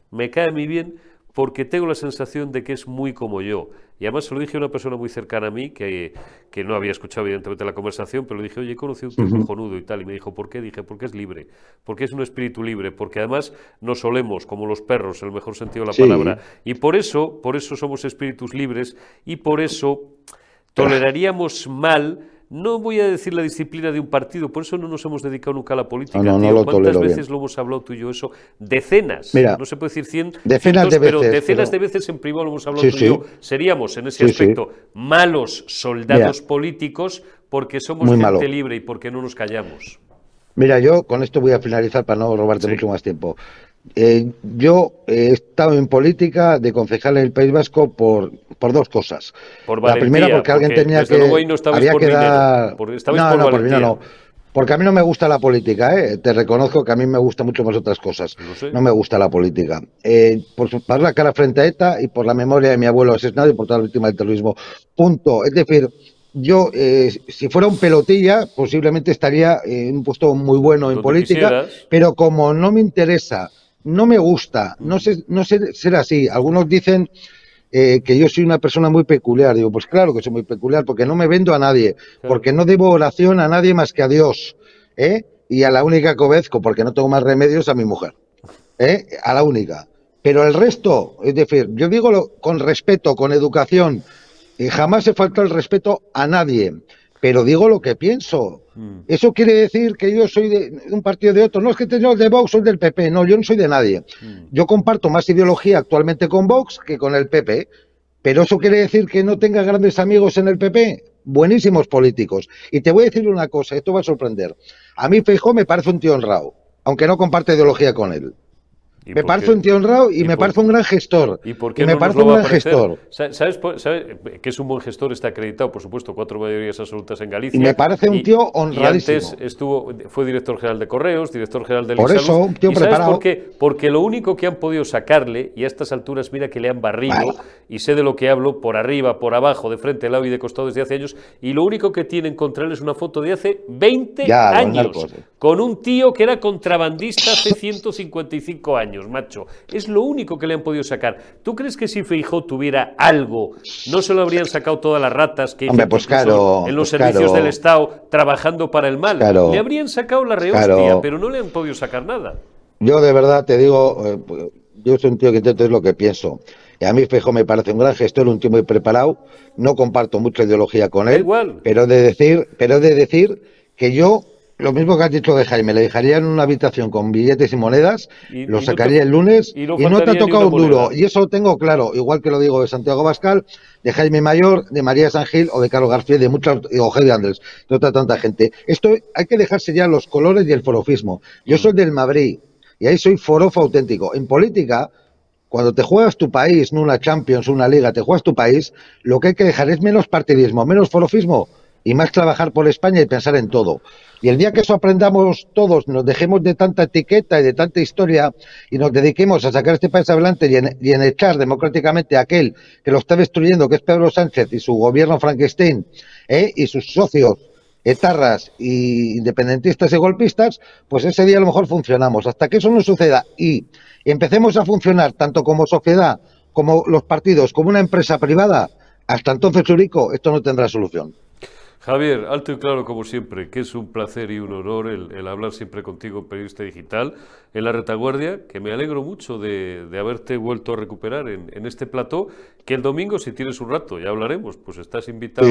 me cae muy bien porque tengo la sensación de que es muy como yo. Y además se lo dije a una persona muy cercana a mí, que, que no había escuchado evidentemente la conversación, pero le dije, oye, he conocido un tío cojonudo y tal. Y me dijo, ¿por qué? Dije, porque es libre, porque es un espíritu libre, porque además nos solemos como los perros, en el mejor sentido de la palabra. Y por eso, por eso somos espíritus libres y por eso toleraríamos mal no voy a decir la disciplina de un partido, por eso no nos hemos dedicado nunca a la política. ¿Cuántas veces lo hemos hablado tú y yo eso? Decenas. no se puede decir cien, decenas de pero decenas de veces en privado lo hemos hablado tú y yo. Seríamos, en ese aspecto, malos soldados políticos porque somos gente libre y porque no nos callamos. Mira, yo con esto voy a finalizar para no robarte mucho más tiempo. Eh, yo he estado en política de concejal en el País Vasco por, por dos cosas. la primera porque alguien tenía que había que dar no, no, por no. Porque a mí no me gusta la política, ¿eh? te reconozco que a mí me gusta mucho más otras cosas. No, me gusta la política. Eh, por dar la cara frente a ETA y por la memoria de mi abuelo asesinado y por toda la víctima del terrorismo. Punto. Es decir, yo, eh, si fuera un pelotilla, posiblemente estaría en un puesto muy bueno en política, pero como no me interesa no me gusta, no sé, no sé ser así. Algunos dicen eh, que yo soy una persona muy peculiar. Digo, pues claro que soy muy peculiar, porque no me vendo a nadie, porque no debo oración a nadie más que a Dios, ¿eh? Y a la única que obedezco, porque no tengo más remedios, a mi mujer, ¿eh? A la única. Pero el resto, es decir, yo digo con respeto, con educación, y jamás se falta el respeto a nadie pero digo lo que pienso. Mm. Eso quiere decir que yo soy de un partido de otro. No es que tengo de Vox o del PP, no, yo no soy de nadie. Mm. Yo comparto más ideología actualmente con Vox que con el PP. Pero eso quiere decir que no tenga grandes amigos en el PP. Buenísimos políticos. Y te voy a decir una cosa, esto va a sorprender. A mí Feijó me parece un tío honrado, aunque no comparte ideología con él me parece un tío honrado y, me parece un gran gestor. ¿Y por qué me parece un gran gestor. ¿Sabes, que es un buen gestor? Está acreditado, por supuesto, cuatro mayorías absolutas en Galicia. Y me parece un tío honradísimo. antes estuvo, fue director general de Correos, director general del Por eso, un tío preparado. por qué? Porque lo único que han podido sacarle, y a estas alturas mira que le han barrido, y sé de lo que hablo, por arriba, por abajo, de frente, al lado y de costado desde hace años, y lo único que tienen contra él es una foto de hace 20 años, con un tío que era contrabandista hace 155 años, macho. Es lo único que le han podido sacar. ¿Tú crees que si Feijó tuviera algo, no se lo habrían sacado todas las ratas que pues en los pues servicios del Estado trabajando para el mal? Le habrían sacado la rehostia, pero no le han podido sacar nada. Yo de verdad te digo, eh, yo soy un tío que intento es lo que pienso. Y a mí Feijó me parece un gran gestor, un tío muy preparado. No comparto mucha ideología con él, igual. pero de decir, pero de decir que yo lo mismo que has dicho de Jaime, le dejaría en una habitación con billetes y monedas, lo sacaría el lunes y, no, te ha tocado un duro. Y eso lo tengo claro, igual que lo digo de Santiago Bascal, de Jaime Mayor, de María San Gil o de Carlos García, de muchas, o de Andrés, de otra tanta gente. Esto hay que dejarse ya los colores y el forofismo. Yo soy del Madrid y ahí soy forofo auténtico. En política, cuando te juegas tu país, no una Champions, una Liga, te juegas tu país, lo que hay que dejar es menos partidismo, menos forofismo y más trabajar por España y pensar en todo. Y el día que eso aprendamos todos, nos dejemos de tanta etiqueta y de tanta historia y nos dediquemos a sacar este país adelante y en, echar democráticamente a aquel que lo está destruyendo, que es Pedro Sánchez y su gobierno Frankenstein ¿eh? y sus socios etarras y independentistas y golpistas, pues ese día a lo mejor funcionamos. Hasta que eso no suceda y empecemos a funcionar tanto como sociedad, como los partidos, como una empresa privada, hasta entonces, Urico, esto no tendrá solución. Javier, alto y claro como siempre, que es un placer y un honor el, hablar siempre contigo, periodista digital, en la retaguardia, que me alegro mucho de, haberte vuelto a recuperar en, este plató, que el domingo, si tienes un rato, ya hablaremos, pues estás invitado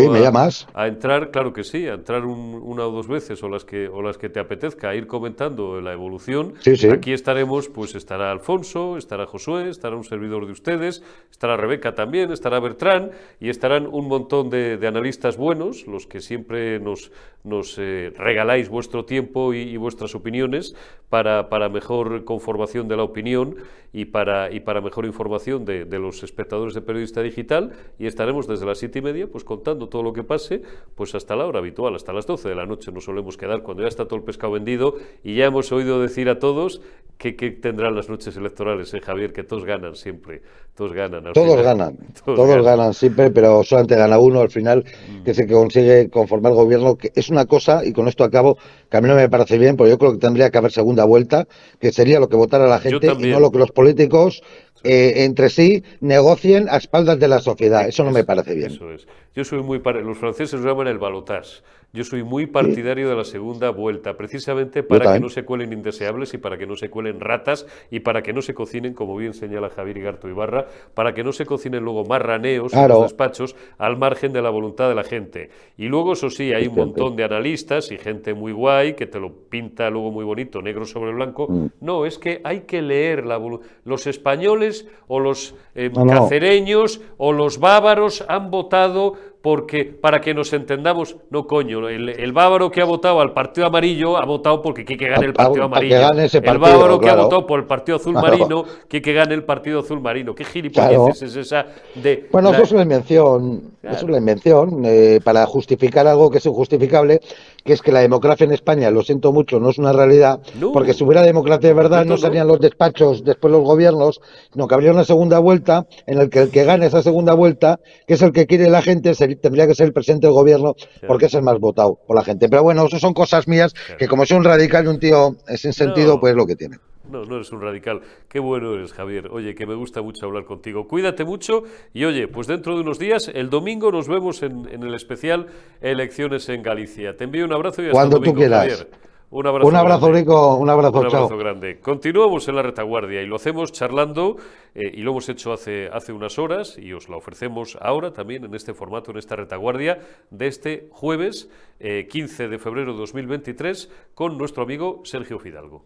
a, entrar, claro que sí, a entrar una o dos veces o las que, o las que te apetezca, a ir comentando la evolución. Aquí estaremos, pues estará Alfonso, estará Josué, estará un servidor de ustedes, estará Rebeca también, estará Bertrán y estarán un montón de, de analistas buenos, los que siempre nos, nos eh, regaláis vuestro tiempo y, vuestras opiniones para, para, mejor conformación de la opinión y para, y para mejor información de, de, los espectadores de Periodista Digital y estaremos desde las siete y media pues contando todo lo que pase pues hasta la hora habitual, hasta las 12 de la noche nos solemos quedar cuando ya está todo el pescado vendido y ya hemos oído decir a todos que, que tendrán las noches electorales, ¿eh, Javier? Que todos ganan siempre, todos ganan. Todos ganan, todos, ganan. siempre, pero solamente gana uno al final, que es el que consigue conformar el gobierno, que es una cosa, y con esto acabo, que a mí no me parece bien, porque yo creo que tendría que haber segunda vuelta, que sería lo que votara la gente y no lo que los políticos eh, entre sí negocien a espaldas de la sociedad. Eso no me parece bien. Eso es. Yo soy muy... Los franceses lo llaman el balotage. Yo soy muy partidario de la segunda vuelta, precisamente para que no se cuelen indeseables y para que no se cuelen ratas y para que no se cocinen, como bien señala Javier Igarto Ibarra, para que no se cocinen luego marraneos en los despachos al margen de la voluntad de la gente. Y luego, eso sí, hay un montón de analistas y gente muy guay que te lo pinta luego muy bonito, negro sobre blanco. Mm. No, es que hay que leer la Los españoles o los eh, cacereños o los bávaros han votado porque, para que nos entendamos, no coño, el, bávaro que ha votado al partido amarillo ha votado porque quiere que gane el partido amarillo. el bávaro que ha votado por el partido azul marino quiere que gane el partido azul marino. ¿Qué gilipolleces es esa de... Bueno, eso es una invención, es una invención eh, para justificar algo que es injustificable, que es que la democracia en España, lo siento mucho, no es una realidad, porque si hubiera democracia de verdad no serían los despachos, después los gobiernos, no, que habría una segunda vuelta en la que el que gane esa segunda vuelta, que es el que quiere la gente, sería tendría que ser el presidente del gobierno porque es el más votado por la gente. Pero bueno, eso son cosas mías que como soy un radical y un tío sin sentido, pues es lo que tiene. No, no eres un radical. Qué bueno eres, Javier. Oye, que me gusta mucho hablar contigo. Cuídate mucho y oye, pues dentro de unos días, el domingo nos vemos en, el especial Elecciones en Galicia. Te envío un abrazo y hasta Cuando tú quieras. Un abrazo, un abrazo Rico, un abrazo, un abrazo grande. Continuamos en la retaguardia y lo hacemos charlando eh, y lo hemos hecho hace, hace unas horas y os la ofrecemos ahora también en este formato, en esta retaguardia de este jueves 15 eh, de febrero de 2023 con nuestro amigo Sergio Fidalgo.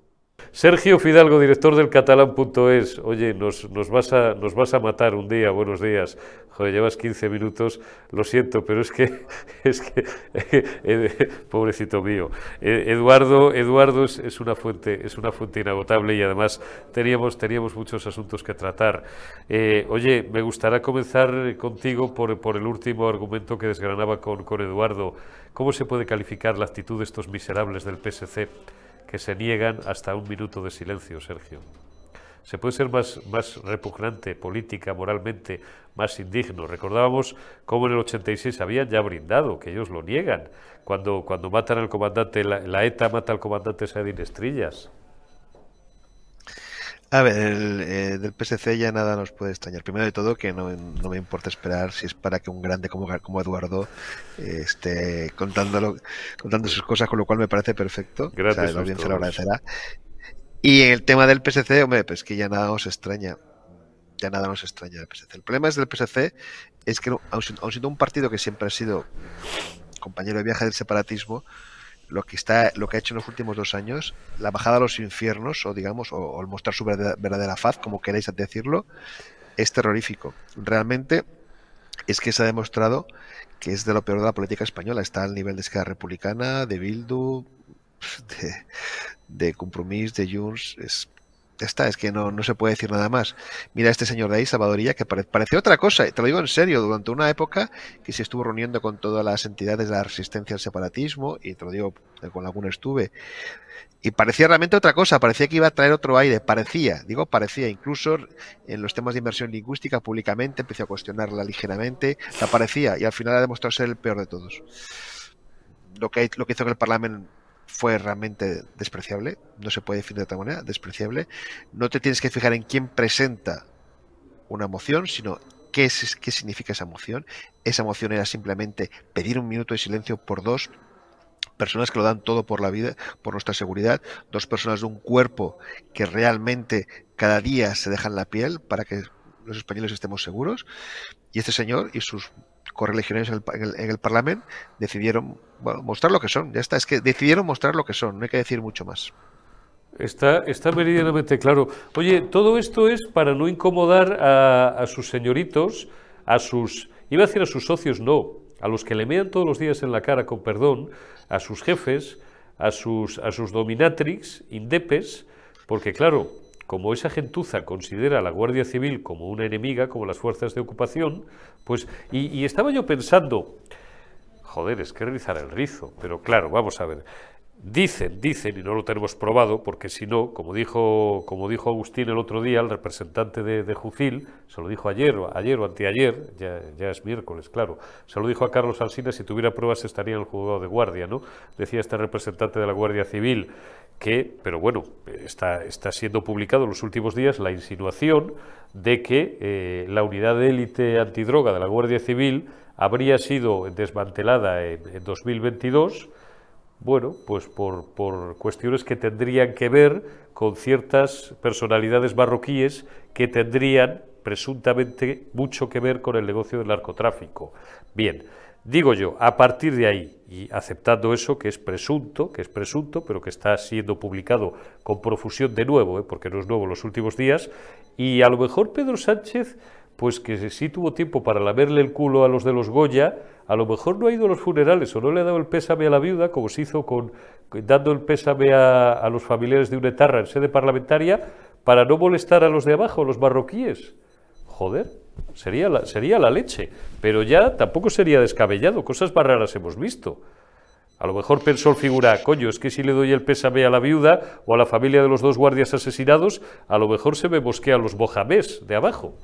Sergio Fidalgo, director del catalán.es. Oye, nos, nos, vas a, nos vas a matar un día, buenos días. Joder, llevas 15 minutos, lo siento, pero es que, es que, eh, pobrecito mío. Eh, Eduardo, Eduardo es, una fuente, es una fuente inagotable y además teníamos, teníamos muchos asuntos que tratar. Eh, oye, me gustaría comenzar contigo por, por el último argumento que desgranaba con, con Eduardo. ¿Cómo se puede calificar la actitud de estos miserables del PSC? Que se niegan hasta un minuto de silencio, Sergio. Se puede ser más, más repugnante política, moralmente, más indigno. Recordábamos cómo en el 86 habían ya brindado, que ellos lo niegan, cuando, cuando matan al comandante, la, ETA mata al comandante Sadin Estrillas. A ver, el, eh, del PSC ya nada nos puede extrañar. Primero de todo, que no, me importa esperar si es para que un grande como, como Eduardo eh, esté contándolo, contando sus cosas, con lo cual me parece perfecto. Gracias. la audiencia lo agradecerá. Y en el tema del PSC, hombre, pues que ya nada nos extraña. Ya nada nos extraña del PSC. El problema es del PSC es que, aun siendo un partido que siempre ha sido compañero de viaje del separatismo, lo que está lo que ha hecho en los últimos dos años la bajada a los infiernos o digamos o, el mostrar su verdadera, faz como queréis decirlo es terrorífico. Realmente es que se ha demostrado que es de lo peor de la política española. Está al nivel de Esquerra Republicana de Bildu de, de Compromís de Junts es está, es que no, no se puede decir nada más. Mira este señor de ahí, Salvadorilla, que parece otra cosa, te lo digo en serio, durante una época que se estuvo reuniendo con todas las entidades de la resistencia al separatismo, y te lo digo, con alguna estuve, y parecía realmente otra cosa, parecía que iba a traer otro aire, parecía, digo parecía, incluso en los temas de inversión lingüística públicamente empecé a cuestionarla ligeramente, la parecía, y al final ha demostrado ser el peor de todos. Lo que, lo que hizo que el Parlamento fue realmente despreciable, no se puede definir de otra manera, despreciable. No te tienes que fijar en quién presenta una moción, sino qué, es, qué significa esa moción. Esa moción era simplemente pedir un minuto de silencio por dos personas que lo dan todo por la vida, por nuestra seguridad, dos personas de un cuerpo que realmente cada día se dejan la piel para que los españoles estemos seguros. Y este señor y sus correligionarios en el, en el, Parlamento decidieron mostrar lo que son. Ya está, es que decidieron mostrar lo que son, no hay que decir mucho más. Está, está meridianamente claro. Oye, todo esto es para no incomodar a, sus señoritos, a sus, iba a decir a sus socios, no, a los que le mean todos los días en la cara, con perdón, a sus jefes, a sus, a sus dominatrix, indepes, porque claro, como esa gentuza considera a la Guardia Civil como una enemiga, como las fuerzas de ocupación, pues, y, estaba yo pensando, joder, es que rizar el rizo, pero claro, vamos a ver. Dicen, dicen, y no lo tenemos probado, porque si no, como dijo, como dijo Agustín el otro día, el representante de, de Jucil, se lo dijo ayer, ayer o anteayer, ya, es miércoles, claro, se lo dijo a Carlos Alsina, si tuviera pruebas estaría en el juzgado de guardia, ¿no? Decía este representante de la Guardia Civil que, pero bueno, está, está siendo publicado en los últimos días la insinuación de que eh, la unidad de élite antidroga de la Guardia Civil habría sido desmantelada en, en 2022 bueno, pues por, por, cuestiones que tendrían que ver con ciertas personalidades marroquíes que tendrían presuntamente mucho que ver con el negocio del narcotráfico. Bien, digo yo, a partir de ahí, y aceptando eso, que es presunto, que es presunto, pero que está siendo publicado con profusión de nuevo, ¿eh? porque no es nuevo los últimos días, y a lo mejor Pedro Sánchez, pues que sí tuvo tiempo para lamerle el culo a los de los Goya, a lo mejor no ha ido a los funerales o no le ha dado el pésame a la viuda, como se hizo con dando el pésame a, los familiares de una etarra en sede parlamentaria, para no molestar a los de abajo, los marroquíes. Joder, sería la, sería la leche. Pero ya tampoco sería descabellado, cosas más raras hemos visto. A lo mejor pensó el figura, coño, es que si le doy el pésame a la viuda o a la familia de los dos guardias asesinados, a lo mejor se me bosquean los mojamés de abajo.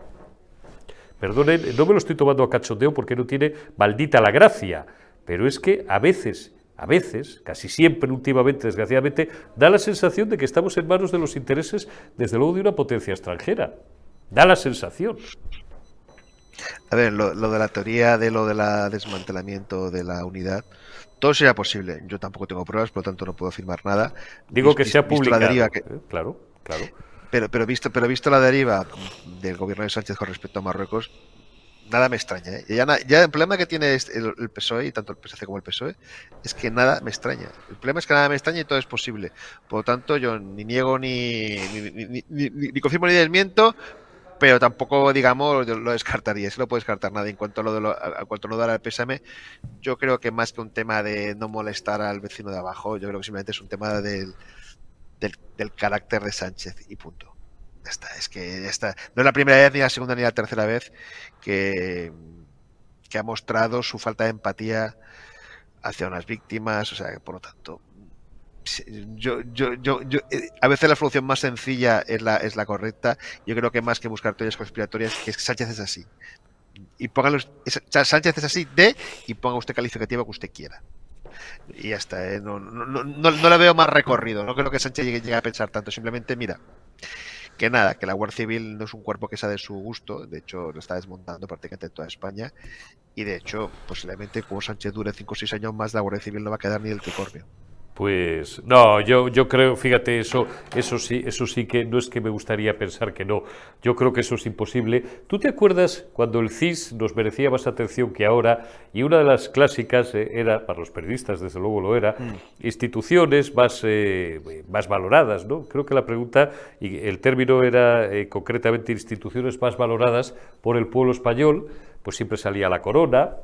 Perdonen, no me lo estoy tomando a cachondeo porque no tiene maldita la gracia, pero es que a veces, a veces, casi siempre últimamente, desgraciadamente, da la sensación de que estamos en manos de los intereses, desde luego, de una potencia extranjera. Da la sensación. A ver, lo, lo de la teoría de lo del desmantelamiento de la unidad, todo sería posible. Yo tampoco tengo pruebas, por lo tanto no puedo afirmar nada. Digo que se ha publicado. Que... ¿eh? Claro, claro. Pero, pero, visto, pero visto la deriva del gobierno de Sánchez con respecto a Marruecos, nada me extraña. ¿eh? Ya, el problema que tiene el, el, PSOE, y tanto el PSC como el PSOE, es que nada me extraña. El problema es que nada me extraña y todo es posible. Por lo tanto, yo ni niego ni, ni, ni, ni, confirmo ni desmiento, pero tampoco, digamos, lo descartaría. Si lo puedo descartar nada. En cuanto a lo de lo, a cuanto no dar al pésame, yo creo que más que un tema de no molestar al vecino de abajo, yo creo que simplemente es un tema del del, carácter de Sánchez y punto. Ya es que ya está. No es la primera vez, ni la segunda, ni la tercera vez que, ha mostrado su falta de empatía hacia unas víctimas, o sea, por lo tanto, yo, yo, yo, yo, a veces la solución más sencilla es la, es la correcta. Yo creo que más que buscar teorías conspiratorias, que Sánchez es así. Y póngalo, Sánchez es así de, y ponga usted calificativo que usted quiera. Y ya está, ¿eh? no, no, no, no, le veo más recorrido. No creo que Sánchez llegue, a pensar tanto. Simplemente, mira, que nada, que la Guardia Civil no es un cuerpo que sea de su gusto. De hecho, lo está desmontando prácticamente en toda España. Y de hecho, posiblemente, como Sánchez dure 5 o 6 años más, la Guardia Civil no va a quedar ni del tricornio. Pues no, yo, yo creo, fíjate, eso, eso sí, eso sí que no es que me gustaría pensar que no. Yo creo que eso es imposible. ¿Tú te acuerdas cuando el CIS nos merecía más atención que ahora? Y una de las clásicas eh, era, para los periodistas desde luego lo era, mm. instituciones más, eh, más valoradas, ¿no? Creo que la pregunta, y el término era eh, concretamente instituciones más valoradas por el pueblo español, pues siempre salía la corona,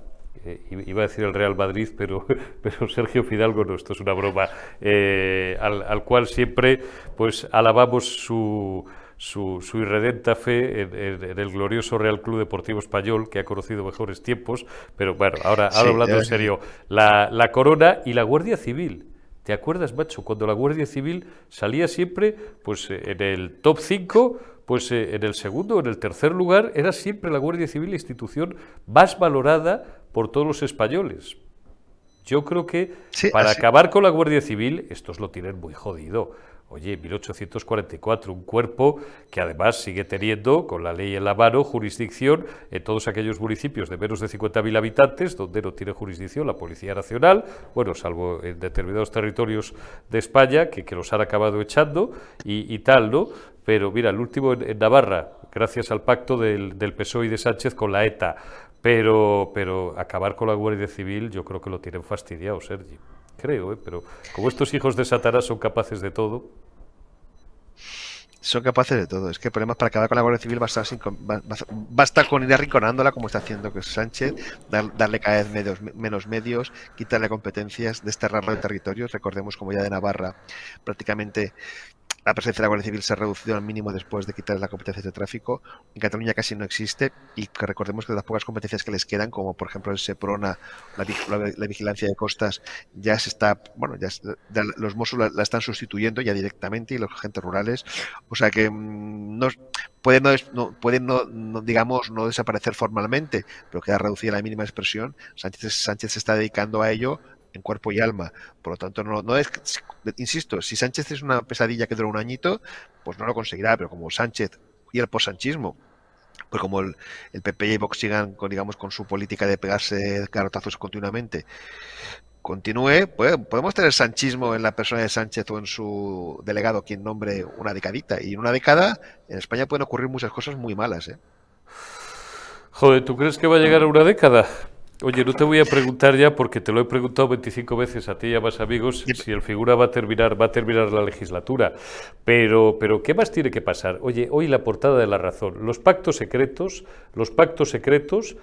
eh, iba a decir el Real Madrid, pero, pero Sergio Fidalgo no, esto es una broma, eh, al, al, cual siempre pues alabamos su, su, su irredenta fe en, en, en, el glorioso Real Club Deportivo Español, que ha conocido mejores tiempos, pero bueno, ahora, ahora sí, hablando en serio, la, la Corona y la Guardia Civil. ¿Te acuerdas, macho, cuando la Guardia Civil salía siempre pues en el top 5 pues eh, en el segundo o en el tercer lugar era siempre la Guardia Civil la institución más valorada por todos los españoles. Yo creo que sí, para así. acabar con la Guardia Civil, estos lo tienen muy jodido. Oye, 1844, un cuerpo que además sigue teniendo, con la ley en la mano, jurisdicción en todos aquellos municipios de menos de 50.000 habitantes, donde no tiene jurisdicción la Policía Nacional, bueno, salvo en determinados territorios de España, que, que los han acabado echando y, y tal, ¿no? Pero mira, el último en, en Navarra, gracias al pacto del, del, PSOE y de Sánchez con la ETA. Pero, pero acabar con la Guardia Civil yo creo que lo tienen fastidiado, Sergi. Creo, ¿eh? pero como estos hijos de Satanás son capaces de todo. Son capaces de todo. Es que el problema es para acabar con la Guardia Civil basta, sin, basta con ir arrinconándola como está haciendo Sánchez, dar, darle cada vez menos medios, quitarle competencias, desterrarlo de territorios. Recordemos como ya de Navarra prácticamente la presencia de la Guardia Civil se ha reducido al mínimo después de quitar la competencia de tráfico. En Cataluña casi no existe y que recordemos que las pocas competencias que les quedan, como por ejemplo el SEPRONA, la, vigilancia de costas, ya se está, bueno, ya, los Mossos la, están sustituyendo ya directamente y los agentes rurales. O sea que mm, no, pueden, no, pueden no, digamos, no desaparecer formalmente, pero queda reducida la mínima expresión. Sánchez, Sánchez se está dedicando a ello en cuerpo y alma. Por lo tanto, no, es, insisto, si Sánchez es una pesadilla que dura un añito, pues no lo conseguirá, pero como Sánchez y el posanchismo, pues como el, PP y Vox sigan con, digamos, con su política de pegarse carotazos continuamente, continúe, pues, podemos tener sanchismo en la persona de Sánchez o en su delegado, quien nombre una decadita. Y en una década, en España pueden ocurrir muchas cosas muy malas, ¿eh? Joder, ¿tú crees que va a llegar una década? Oye, no te voy a preguntar ya porque te lo he preguntado 25 veces a ti y a más amigos si el figura va a terminar, va a terminar la legislatura. Pero, pero ¿qué más tiene que pasar? Oye, hoy la portada de la razón. Los pactos secretos, los pactos secretos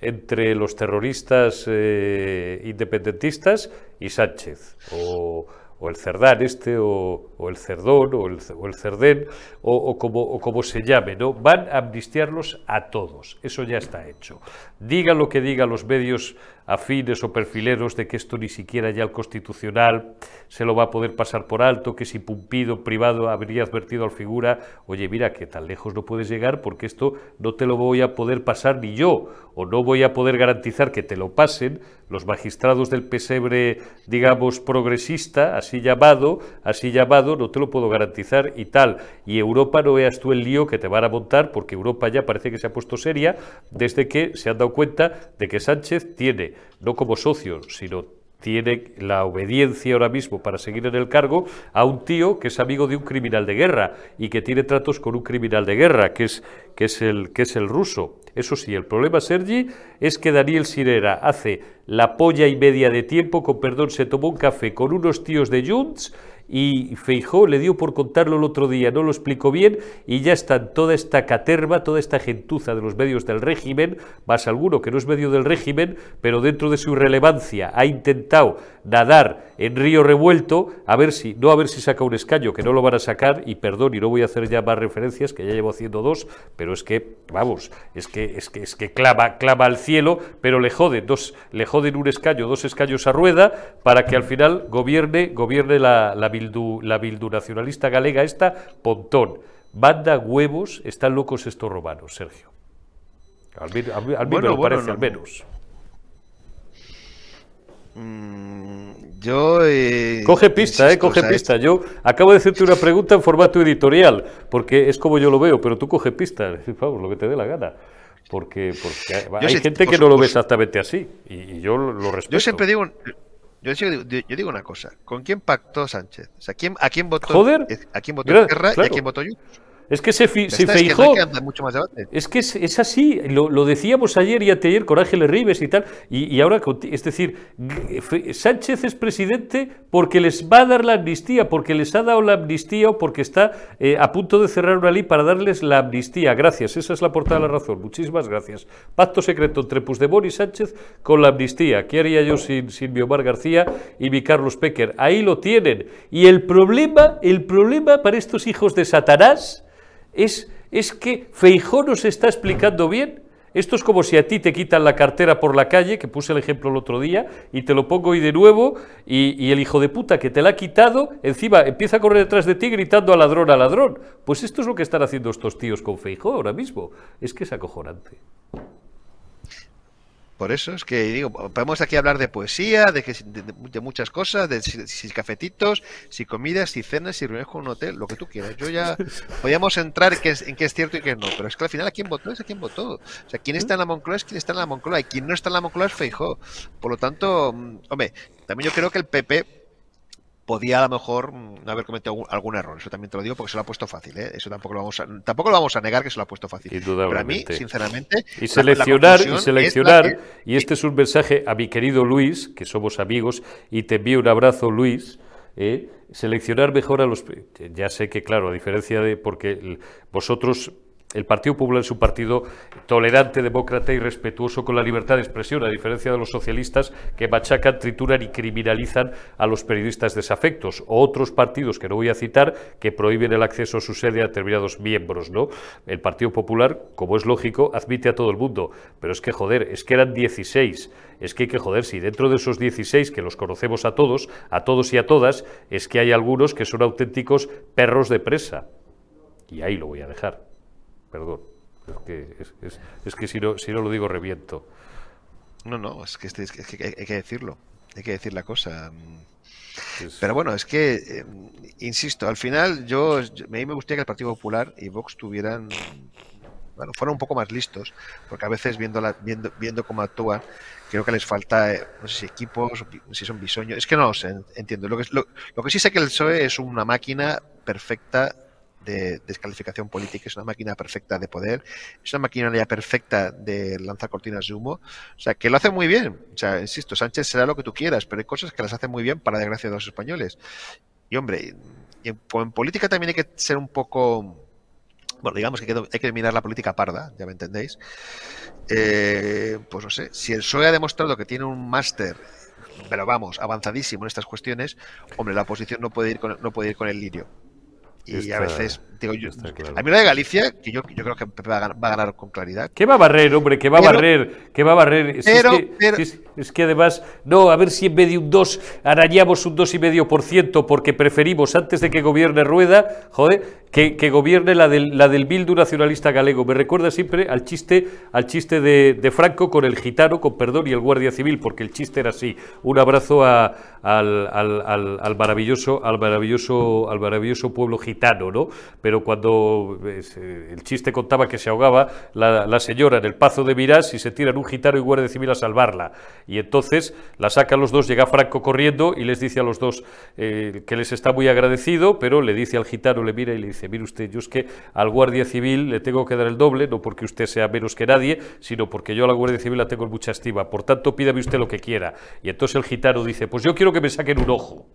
entre los terroristas eh, independentistas y Sánchez. O, o el cerdán este, o, el cerdón, o el, o el cerdén, o, como, o como se llame, ¿no? Van a amnistiarlos a todos, eso ya está hecho. Diga lo que digan los medios afines o perfileros de que esto ni siquiera ya el constitucional se lo va a poder pasar por alto, que si Pumpido privado habría advertido al figura, oye, mira que tan lejos no puedes llegar porque esto no te lo voy a poder pasar ni yo, o no voy a poder garantizar que te lo pasen los magistrados del pesebre, digamos, progresista, así llamado, así llamado, no te lo puedo garantizar y tal. Y Europa no veas tú el lío que te van a montar, porque Europa ya parece que se ha puesto seria desde que se han dado cuenta de que Sánchez tiene, no como socio, sino tiene la obediencia ahora mismo para seguir en el cargo a un tío que es amigo de un criminal de guerra y que tiene tratos con un criminal de guerra, que es, que es, el, que es el ruso. Eso sí, el problema, Sergi, es que Daniel Sirera hace la polla y media de tiempo, con perdón, se tomó un café con unos tíos de Junts y Feijó le dio por contarlo el otro día, no lo explicó bien y ya está toda esta caterva, toda esta gentuza de los medios del régimen, más alguno que no es medio del régimen, pero dentro de su irrelevancia ha intentado nadar en río revuelto, a ver si, no a ver si saca un escaño, que no lo van a sacar, y perdón, y no voy a hacer ya más referencias, que ya llevo haciendo dos, pero es que, vamos, es que, es que, es que clama, clama al cielo, pero le joden, dos, le joden un escaño, dos escaños a rueda, para que al final gobierne, gobierne la, la la bildu nacionalista galega esta, Pontón. Banda huevos, están locos estos romanos, Sergio. Al, menos, me parece, al menos. Mm, yo. Eh, coge pista, eh, coge pista. Yo acabo de hacerte una pregunta en formato editorial, porque es como yo lo veo, pero tú coge pista, vamos, lo que te dé la gana. Porque, porque hay gente que no lo ve exactamente así, y, yo lo respeto. Yo siempre digo. Yo digo, una cosa, ¿con quién pactó Sánchez? ¿a, quién, ¿A quién votó? Joder, ¿A quién votó Guerra y a quién votó yo? Es que se, se feijó. Es que, es, así, lo, decíamos ayer y anteayer con Ángeles Ribes y tal, y, ahora, es decir, Sánchez es presidente porque les va a dar la amnistía, porque les ha dado la amnistía o porque está eh, a punto de cerrar una ley para darles la amnistía. Gracias, esa es la portada de la razón. Muchísimas gracias. Pacto secreto entre Puigdemont y Sánchez con la amnistía. ¿Qué haría yo sin, sin mi Omar García y mi Carlos Pecker? Ahí lo tienen. Y el problema, el problema para estos hijos de Satanás es, es que Feijó nos está explicando bien. Esto es como si a ti te quitan la cartera por la calle, que puse el ejemplo el otro día, y te lo pongo hoy de nuevo, y, el hijo de puta que te la ha quitado, encima empieza a correr detrás de ti gritando a ladrón, a ladrón. Pues esto es lo que están haciendo estos tíos con Feijó ahora mismo. Es que es acojonante. Por eso es que digo, podemos aquí hablar de poesía, de, que, de, muchas cosas, de si, cafetitos, si comidas, si cenas, si reuniones con un hotel, lo que tú quieras. Yo ya podíamos entrar en qué es, en qué es cierto y qué no, pero es que al final a quién votó es a quién votó. O sea, quién está en la Moncloa es quien está en la Moncloa y quien no está en la Moncloa es Feijó. Por lo tanto, mm, hombre, también yo creo que el PP podía a lo mejor no mm, haber cometido algún, error. Eso también te lo digo porque se lo ha puesto fácil. ¿eh? Eso tampoco lo vamos a, tampoco lo vamos a negar que se lo ha puesto fácil. Pero a mí, sinceramente. Y seleccionar, y seleccionar, y este es un mensaje a mi querido Luis, que somos amigos, y te envío un abrazo, Luis. ¿eh? seleccionar mejor a los. Ya sé que, claro, a diferencia de. Porque vosotros El Partido Popular es un partido tolerante, demócrata y respetuoso con la libertad de expresión, a diferencia de los socialistas que machacan, trituran y criminalizan a los periodistas desafectos, o otros partidos que no voy a citar que prohíben el acceso a su sede a determinados miembros. ¿no? El Partido Popular, como es lógico, admite a todo el mundo, pero es que joder, es que eran 16, es que hay que joder, si dentro de esos 16 que los conocemos a todos, a todos y a todas, es que hay algunos que son auténticos perros de presa. Y ahí lo voy a dejar. Perdón. Es que, es, es, que si, no, si no lo digo, reviento. No, no, es que, es que hay que decirlo. Hay que decir la cosa. Pero bueno, es que, eh, insisto, al final yo, a mí me gustaría que el Partido Popular y Vox tuvieran, bueno, fueran un poco más listos, porque a veces viendo, la, viendo, viendo cómo actúan, creo que les falta, eh, no sé si equipos, si son bisoños, es que no lo sé, entiendo. Lo que, lo, lo que sí sé que el PSOE es una máquina perfecta de descalificación política, es una máquina perfecta de poder, es una maquinaria perfecta de lanzar cortinas de humo, o sea, que lo hace muy bien, o sea, insisto, Sánchez será lo que tú quieras, pero hay cosas que las hace muy bien para desgracia de los españoles. Y hombre, en, política también hay que ser un poco, bueno, digamos que hay que mirar la política parda, ya me entendéis. Eh, pues no sé, si el PSOE ha demostrado que tiene un máster pero vamos, avanzadísimo en estas cuestiones, hombre, la oposición no puede ir con, no puede ir con el lirio. Y a veces, digo yo, a mí la de Galicia, que yo, yo creo que va a, ganar, con claridad. ¿Qué va a barrer, hombre? ¿Qué va a barrer? ¿Qué va a barrer? es, que, es, que, además, no, a ver si en vez de un 2 arañamos un 2,5% porque preferimos, antes de que gobierne Rueda, joder, que, gobierne la del, la del Bildu nacionalista galego. Me recuerda siempre al chiste, al chiste de, Franco con el gitano, con perdón, y el guardia civil, porque el chiste era así. Un abrazo a, al, al, al, maravilloso, al maravilloso, al maravilloso pueblo gitano, ¿no? Pero cuando eh, el chiste contaba que se ahogaba la, la, señora en el pazo de Mirás y se tiran un gitano y guardia civil a salvarla. Y entonces la sacan los dos, llega Franco corriendo y les dice a los dos eh, que les está muy agradecido, pero le dice al gitano, le mira y le dice mire usted, yo es que al Guardia Civil le tengo que dar el doble, no porque usted sea menos que nadie, sino porque yo a la Guardia Civil la tengo en mucha estima. Por tanto, pídame usted lo que quiera. Y entonces el gitano dice, pues yo quiero que me saquen un ojo.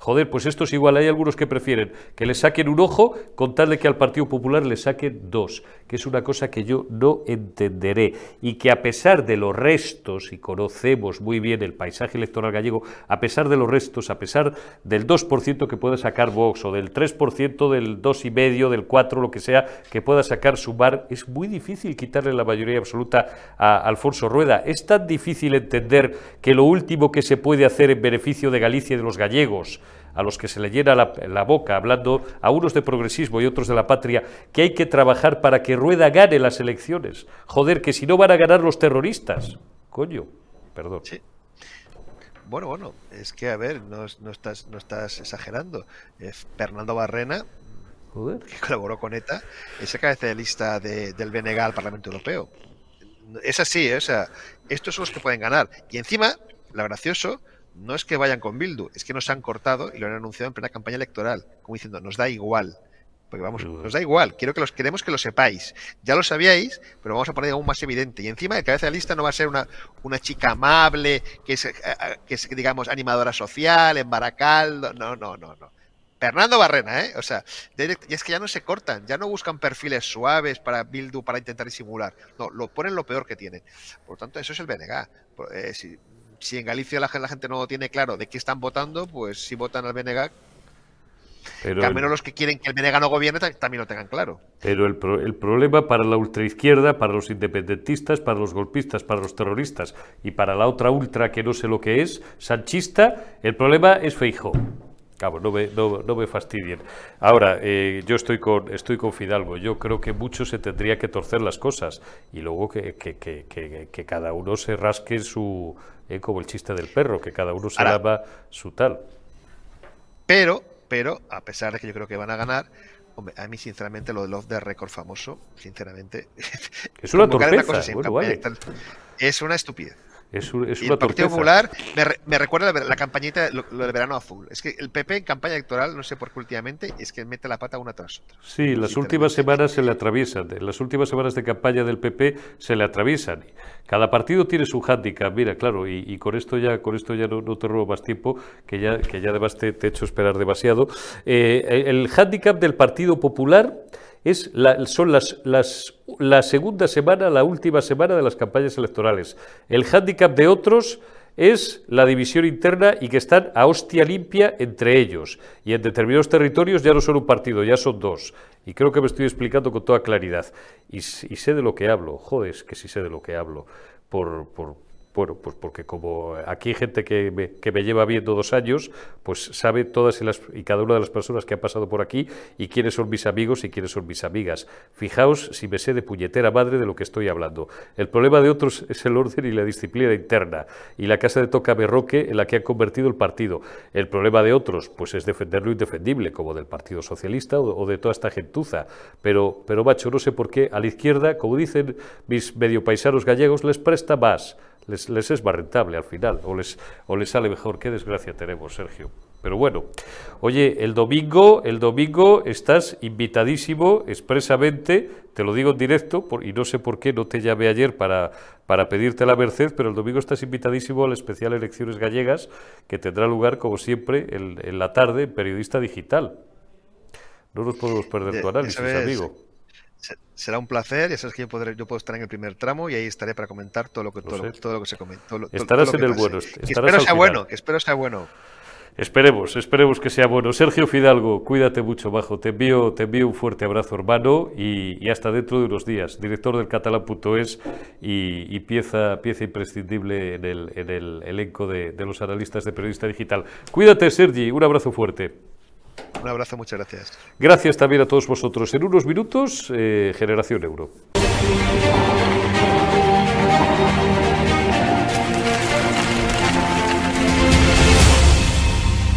Joder, pues esto es igual. Hay algunos que prefieren que le saquen un ojo con tal de que al Partido Popular le saquen dos, que es una cosa que yo no entenderé. Y que a pesar de los restos, y conocemos muy bien el paisaje electoral gallego, a pesar de los restos, a pesar del 2% que pueda sacar Vox, o del 3%, del 2,5%, del 4%, lo que sea, que pueda sacar Sumar, es muy difícil quitarle la mayoría absoluta a Alfonso Rueda. Es tan difícil entender que lo último que se puede hacer en beneficio de Galicia y de los gallegos, a los que se le llena la, boca hablando a unos de progresismo y otros de la patria, que hay que trabajar para que Rueda gane las elecciones. Joder, que si no van a ganar los terroristas. Coño, perdón. Sí. Bueno, bueno, es que, a ver, no, estás, no estás exagerando. Fernando Barrena, que colaboró con ETA, es el cabeza de lista del BNG al Parlamento Europeo. Es así, ¿eh? o sea, estos son los que pueden ganar. Y encima, lo gracioso no es que vayan con Bildu, es que nos han cortado y lo han anunciado en plena campaña electoral, como diciendo, nos da igual. Porque vamos, nos da igual, quiero que los queremos que lo sepáis. Ya lo sabíais, pero vamos a poner aún más evidente. Y encima el cabeza de lista no va a ser una, una chica amable, que es, eh, eh, que es, digamos, animadora social, en Baracaldo. No, no, no, no. Fernando Barrena, ¿eh? O sea, y es que ya no se cortan, ya no buscan perfiles suaves para Bildu para intentar disimular. No, lo ponen lo peor que tienen. Por lo tanto, eso es el BNG. Eh, si, si en Galicia la, gente no tiene claro de qué están votando, pues si votan al BNG, pero que al menos los que quieren que el BNG no gobierne también lo tengan claro. Pero el, el, problema para la ultraizquierda, para los independentistas, para los golpistas, para los terroristas y para la otra ultra que no sé lo que es, sanchista, el problema es Feijo. Cabo, no me, no, no me fastidien. Ahora, eh, yo estoy con, estoy con Fidalgo. Yo creo que mucho se tendría que torcer las cosas y luego que, que, que, que cada uno se rasque su, eh, como el chiste del perro, que cada uno se daba su tal. Pero, pero, a pesar de que yo creo que van a ganar, hombre, a mí sinceramente lo de Love the Record famoso, sinceramente... Es una torpeza, Es una estupidez. Es, es el Partido Popular me, recuerda la, campañita, lo, del verano azul. Es que el PP en campaña electoral, no sé por qué últimamente, es que mete la pata una tras otra. Sí, las últimas semanas se le atraviesan. Las últimas semanas de campaña del PP se le atraviesan. Cada partido tiene su hándicap, mira, claro, y, con esto ya, con esto ya no, te robo más tiempo, que ya, que ya además te, he hecho esperar demasiado. Eh, el hándicap del Partido Popular es la, son las, las, la segunda semana, la última semana de las campañas electorales. El hándicap de otros es la división interna y que están a hostia limpia entre ellos. Y en determinados territorios ya no son un partido, ya son dos. Y creo que me estoy explicando con toda claridad. Y, sé de lo que hablo, joder, que sí sé de lo que hablo. Por, por, bueno, pues porque como aquí hay gente que me, lleva viendo dos años, pues sabe todas y, las, y cada una de las personas que han pasado por aquí y quiénes son mis amigos y quiénes son mis amigas. Fijaos si me sé de puñetera madre de lo que estoy hablando. El problema de otros es el orden y la disciplina interna y la casa de toca berroque en la que han convertido el partido. El problema de otros, pues es defender lo indefendible, como del Partido Socialista o, o de toda esta gentuza. Pero, pero, macho, no sé por qué a la izquierda, como dicen mis medio paisanos gallegos, les presta más les, les, es más rentable al final, o les, o les sale mejor. Qué desgracia tenemos, Sergio. Pero bueno, oye, el domingo, el domingo estás invitadísimo expresamente, te lo digo en directo, por, y no sé por qué no te llamé ayer para, para pedirte la merced, pero el domingo estás invitadísimo a la especial Elecciones Gallegas, que tendrá lugar, como siempre, en, en la tarde en Periodista Digital. No nos podemos perder tu análisis, amigo será un placer. Ya sabes que yo, podré, yo, puedo estar en el primer tramo y ahí estaré para comentar todo lo que, todo, lo, todo lo que se comenta. Todo, estarás en el bueno. Espero sea bueno, que espero sea bueno. Esperemos, esperemos que sea bueno. Sergio Fidalgo, cuídate mucho, bajo. Te envío, te envío un fuerte abrazo, hermano, y, y hasta dentro de unos días. Director del catalán.es y, y, pieza, pieza imprescindible en el, en el elenco de, de los analistas de Periodista Digital. Cuídate, Sergi. Un abrazo fuerte. Un abrazo, muchas gracias. Gracias también a todos vosotros. En unos minutos, eh, Generación Euro.